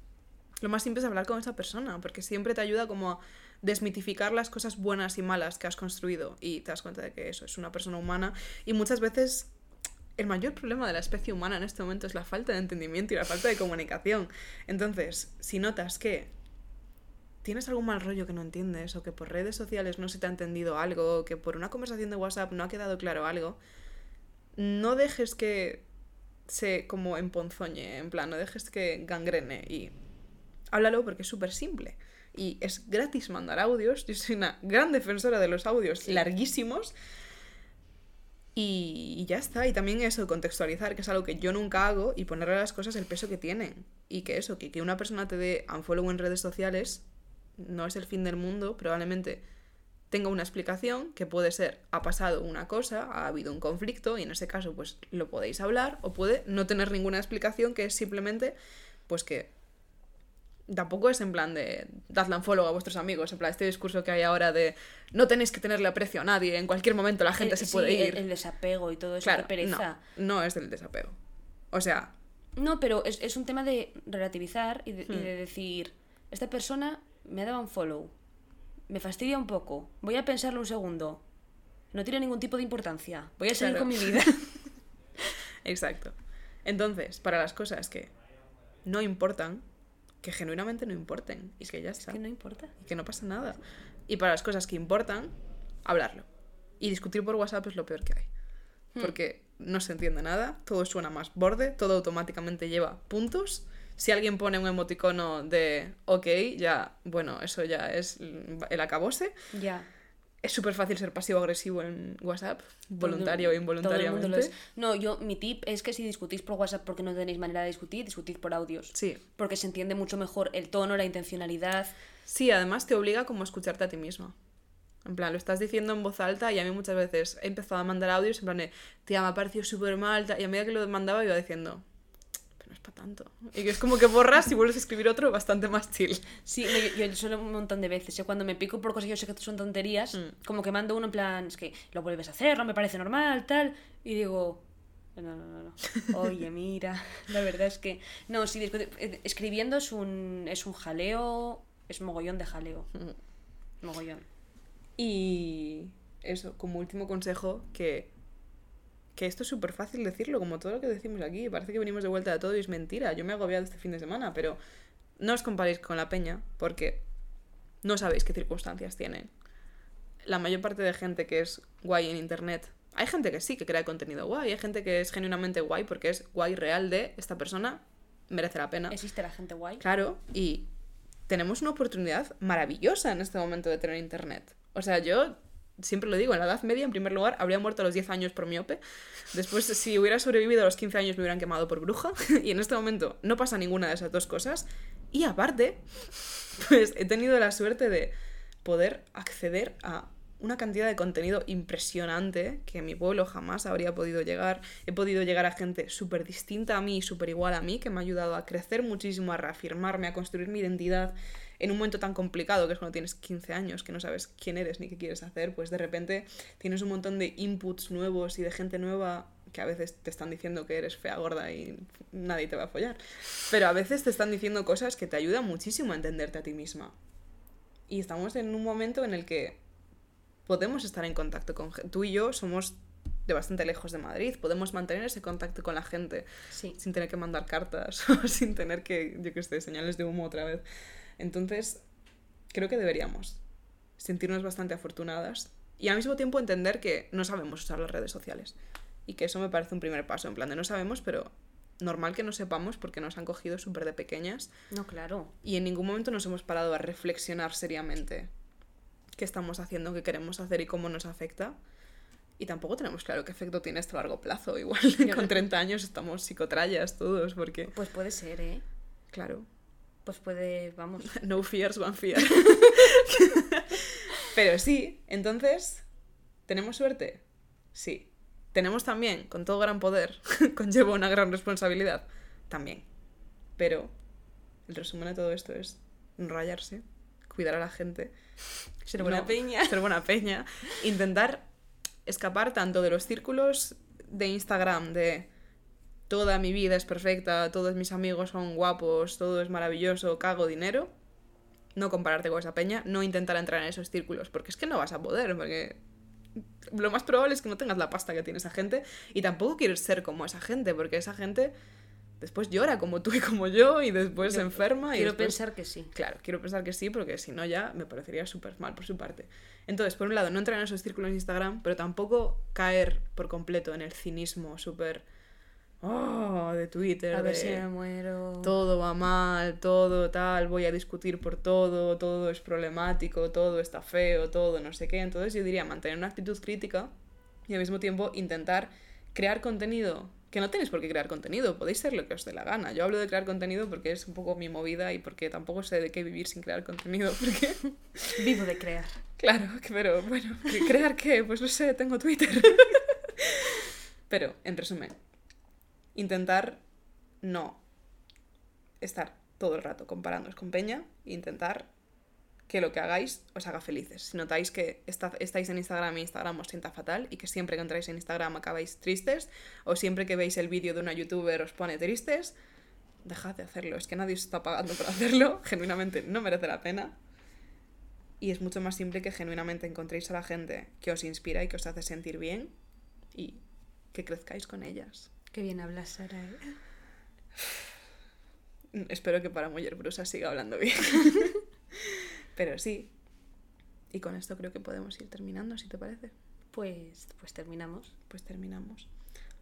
lo más simple es hablar con esa persona, porque siempre te ayuda como a desmitificar las cosas buenas y malas que has construido y te das cuenta de que eso es una persona humana. Y muchas veces el mayor problema de la especie humana en este momento es la falta de entendimiento y la falta de comunicación. Entonces, si notas que tienes algún mal rollo que no entiendes o que por redes sociales no se te ha entendido algo o que por una conversación de WhatsApp no ha quedado claro algo, no dejes que se como emponzoñe, en plan, no dejes que gangrene y háblalo porque es súper simple. Y es gratis mandar audios. Yo soy una gran defensora de los audios larguísimos. Y, y ya está. Y también eso, contextualizar, que es algo que yo nunca hago, y ponerle a las cosas el peso que tienen. Y que eso, que, que una persona te dé unfollow en redes sociales no es el fin del mundo. Probablemente tenga una explicación que puede ser, ha pasado una cosa, ha habido un conflicto, y en ese caso, pues lo podéis hablar, o puede no tener ninguna explicación, que es simplemente, pues que tampoco es en plan de dadle un follow a vuestros amigos, en plan este discurso que hay ahora de no tenéis que tenerle aprecio a nadie, en cualquier momento la gente Eh, se sí, puede ir. El, desapego y todo eso, claro, pereza. no, no es del desapego. O sea, No, pero es, es un tema de relativizar y de, y Hmm. de decir, esta persona me ha dado un follow, me fastidia un poco, voy a pensarlo un segundo, no tiene ningún tipo de importancia, voy a seguir Claro. con mi vida. exacto. Entonces, para las cosas que no importan, que genuinamente no importen, y que ya está. que no importa. y que no pasa nada. Y para las cosas que importan, hablarlo. Y discutir por WhatsApp es lo peor que hay. Hmm. Porque no se entiende nada, todo suena más borde, todo automáticamente lleva puntos. Si alguien pone un emoticono de ok, ya, bueno, eso ya es el acabose. Ya. Es súper fácil ser pasivo-agresivo en WhatsApp, voluntario o Todo el mundo involuntariamente. lo es. No, yo, mi tip es que si discutís por WhatsApp porque no tenéis manera de discutir, discutid por audios. Sí. Porque se entiende mucho mejor el tono, la intencionalidad. Sí, además te obliga como a escucharte a ti misma. En plan, lo estás diciendo en voz alta y a mí muchas veces he empezado a mandar audios en plan de, tía, me ha parecido súper mal, ta-", y a medida que lo mandaba iba diciendo, para tanto. Y que es como que borras y vuelves a escribir otro bastante más chill. Sí, yo, yo solo un montón de veces. ¿eh? Cuando me pico por cosas que yo sé que son tonterías, Mm. como que mando uno en plan, es que lo vuelves a hacer, no me parece normal, tal. Y digo, no, no, no, no. Oye, mira, la verdad es que. No, sí, eh, escribiendo es un, es un jaleo, es mogollón de jaleo. Mogollón. Y eso, como último consejo, que, que esto es súper fácil decirlo, como todo lo que decimos aquí. Parece que venimos de vuelta de todo y es mentira. Yo me he agobiado este fin de semana, pero no os comparéis con la peña porque no sabéis qué circunstancias tienen. La mayor parte de gente que es guay en internet, hay gente que sí, que crea contenido guay, hay gente que es genuinamente guay porque es guay real de esta persona, merece la pena. ¿Existe la gente guay? Claro, y tenemos una oportunidad maravillosa en este momento de tener internet. O sea, yo siempre lo digo, en la Edad Media, en primer lugar, habría muerto a los 10 años por miope. Después, si hubiera sobrevivido a los 15 años, me hubieran quemado por bruja. Y en este momento no pasa ninguna de esas dos cosas. Y aparte, pues he tenido la suerte de poder acceder a una cantidad de contenido impresionante que mi pueblo jamás habría podido llegar. He podido llegar a gente súper distinta a mí, súper igual a mí, que me ha ayudado a crecer muchísimo, a reafirmarme, a construir mi identidad en un momento tan complicado que es cuando tienes 15 años, que no sabes quién eres ni qué quieres hacer, pues de repente tienes un montón de inputs nuevos y de gente nueva que a veces te están diciendo que eres fea, gorda y nadie te va a follar. Pero a veces te están diciendo cosas que te ayudan muchísimo a entenderte a ti misma. Y estamos en un momento en el que podemos estar en contacto con. Tú y yo somos de bastante lejos de Madrid, podemos mantener ese contacto con la gente Sí. sin tener que mandar cartas o sin tener que, yo que sé, señales de humo otra vez. Entonces, creo que deberíamos sentirnos bastante afortunadas y al mismo tiempo entender que no sabemos usar las redes sociales. Y que eso me parece un primer paso, en plan de no sabemos, pero normal que no sepamos porque nos han cogido súper de pequeñas No, claro. y en ningún momento nos hemos parado a reflexionar seriamente qué estamos haciendo, qué queremos hacer y cómo nos afecta. Y tampoco tenemos claro qué efecto tiene esto a largo plazo. Igual con no- 30 años estamos psicotrayas todos, porque, Pues puede ser, ¿eh? claro, Pues puede, vamos. no fears, one fear. Pero sí, entonces, ¿tenemos suerte? Sí. ¿Tenemos también, con todo gran poder, conlleva una gran responsabilidad? También. Pero el resumen de todo esto es rayarse, cuidar a la gente, Ser buena no, peña. Ser buena peña. Intentar escapar tanto de los círculos de Instagram, de toda mi vida es perfecta, todos mis amigos son guapos, todo es maravilloso, cago dinero. No compararte con esa peña, no intentar entrar en esos círculos, porque es que no vas a poder, porque lo más probable es que no tengas la pasta que tiene esa gente y tampoco quieres ser como esa gente, porque esa gente después llora como tú y como yo y después se enferma y Quiero después- pensar que sí. Claro, quiero pensar que sí, porque si no ya me parecería súper mal por su parte. Entonces, por un lado, no entrar en esos círculos de Instagram, pero tampoco caer por completo en el cinismo súper... Oh, de Twitter, A ver de si me muero. todo va mal, todo tal, voy a discutir por todo, todo es problemático, todo está feo, todo no sé qué. Entonces yo diría mantener una actitud crítica y al mismo tiempo intentar crear contenido. Que no tenéis por qué crear contenido, podéis ser lo que os dé la gana. Yo hablo de crear contenido porque es un poco mi movida y porque tampoco sé de qué vivir sin crear contenido. Porque, Vivo de crear. claro, pero bueno, ¿que ¿crear qué? Pues no sé, tengo Twitter. Pero, en resumen, intentar no estar todo el rato comparándoos con Peña e intentar que lo que hagáis os haga felices. Si notáis que está- estáis en Instagram y Instagram os sienta fatal y que siempre que entráis en Instagram acabáis tristes o siempre que veis el vídeo de una youtuber os pone tristes, dejad de hacerlo. Es que nadie os está pagando por hacerlo. Genuinamente no merece la pena. Y es mucho más simple que genuinamente encontréis a la gente que os inspira y que os hace sentir bien y que crezcáis con ellas. Qué bien hablas, Sara. ¿eh? Espero que para Mujer Brusa siga hablando bien. Pero sí. Y con esto creo que podemos ir terminando, si te parece. Pues, pues terminamos. Pues terminamos.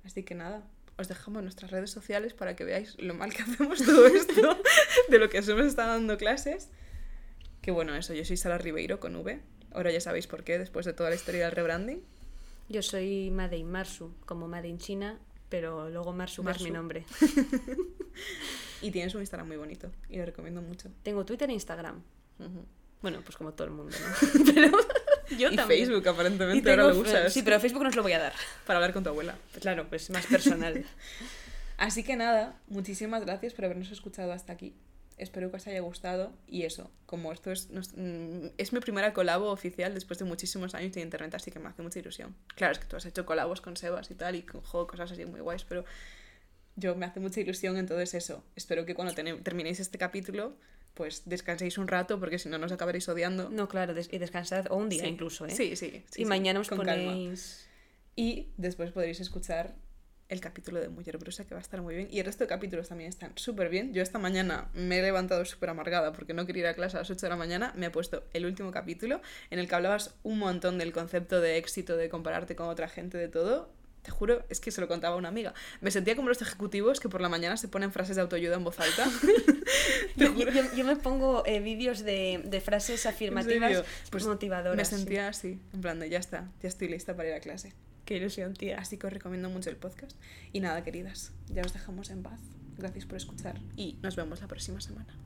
Así que nada, os dejamos nuestras redes sociales para que veáis lo mal que hacemos todo esto, de lo que os hemos estado dando clases. Que bueno, eso, yo soy Sara Ribeiro con V. Ahora ya sabéis por qué, después de toda la historia del rebranding. Yo soy Made in Marsu, como Made in China, pero luego Marsu, que es mi Marsu. nombre. Y tienes un Instagram muy bonito y lo recomiendo mucho. Tengo Twitter e Instagram. Bueno, pues como todo el mundo, ¿no? pero yo y también. Facebook, Y aparentemente, ahora tengo lo usas. Sí, pero Facebook no os lo voy a dar. Para hablar con tu abuela. Claro, pues más personal. Así que nada, muchísimas gracias por habernos escuchado hasta aquí. Espero que os haya gustado y eso, como esto es, mm, es mi primera colabo oficial después de muchísimos años de internet, así que me hace mucha ilusión. Claro, es que tú has hecho colabos con Sebas y tal y con juego cosas así muy guays, pero yo me hace mucha ilusión, entonces eso, espero que cuando terminéis este capítulo, pues descanséis un rato porque si no nos acabaréis odiando. No, claro, des- y descansad, o un día Sí. incluso, ¿eh? Sí, sí. sí, y sí, mañana os con calma. ponéis... Y después podréis escuchar el capítulo de Mujer Brusa, que va a estar muy bien. Y el resto de capítulos también están súper bien. Yo esta mañana me he levantado súper amargada porque no quería ir a clase a las 8 de la mañana. Me he puesto el último capítulo en el que hablabas un montón del concepto de éxito, de compararte con otra gente, de todo. Te juro, es que se lo contaba una amiga. Me sentía como los ejecutivos que por la mañana se ponen frases de autoayuda en voz alta. Yo, juro. yo- yo me pongo eh, vídeos de, de frases afirmativas? Pues motivadoras. Me sí. sentía así, en plan de ya está, ya estoy lista para ir a clase. Qué ilusión, tía. Así que os recomiendo mucho el podcast. Y nada, queridas, ya os dejamos en paz. Gracias por escuchar y nos vemos la próxima semana.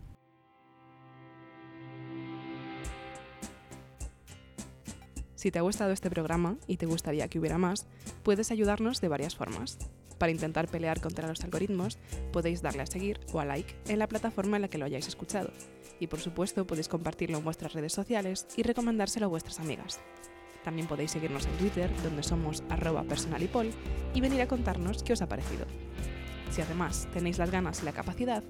Si te ha gustado este programa y te gustaría que hubiera más, puedes ayudarnos de varias formas. Para intentar pelear contra los algoritmos, podéis darle a seguir o a like en la plataforma en la que lo hayáis escuchado. Y por supuesto, podéis compartirlo en vuestras redes sociales y recomendárselo a vuestras amigas. También podéis seguirnos en Twitter, donde somos arroba personalipol, y venir a contarnos qué os ha parecido. Si además tenéis las ganas y la capacidad,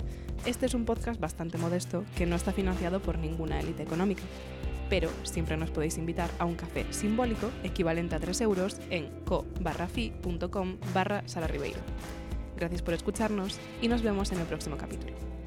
este es un podcast bastante modesto que no está financiado por ninguna élite económica. Pero siempre nos podéis invitar a un café simbólico equivalente a 3 euros en co-fi.com barra Gracias por escucharnos y nos vemos en el próximo capítulo.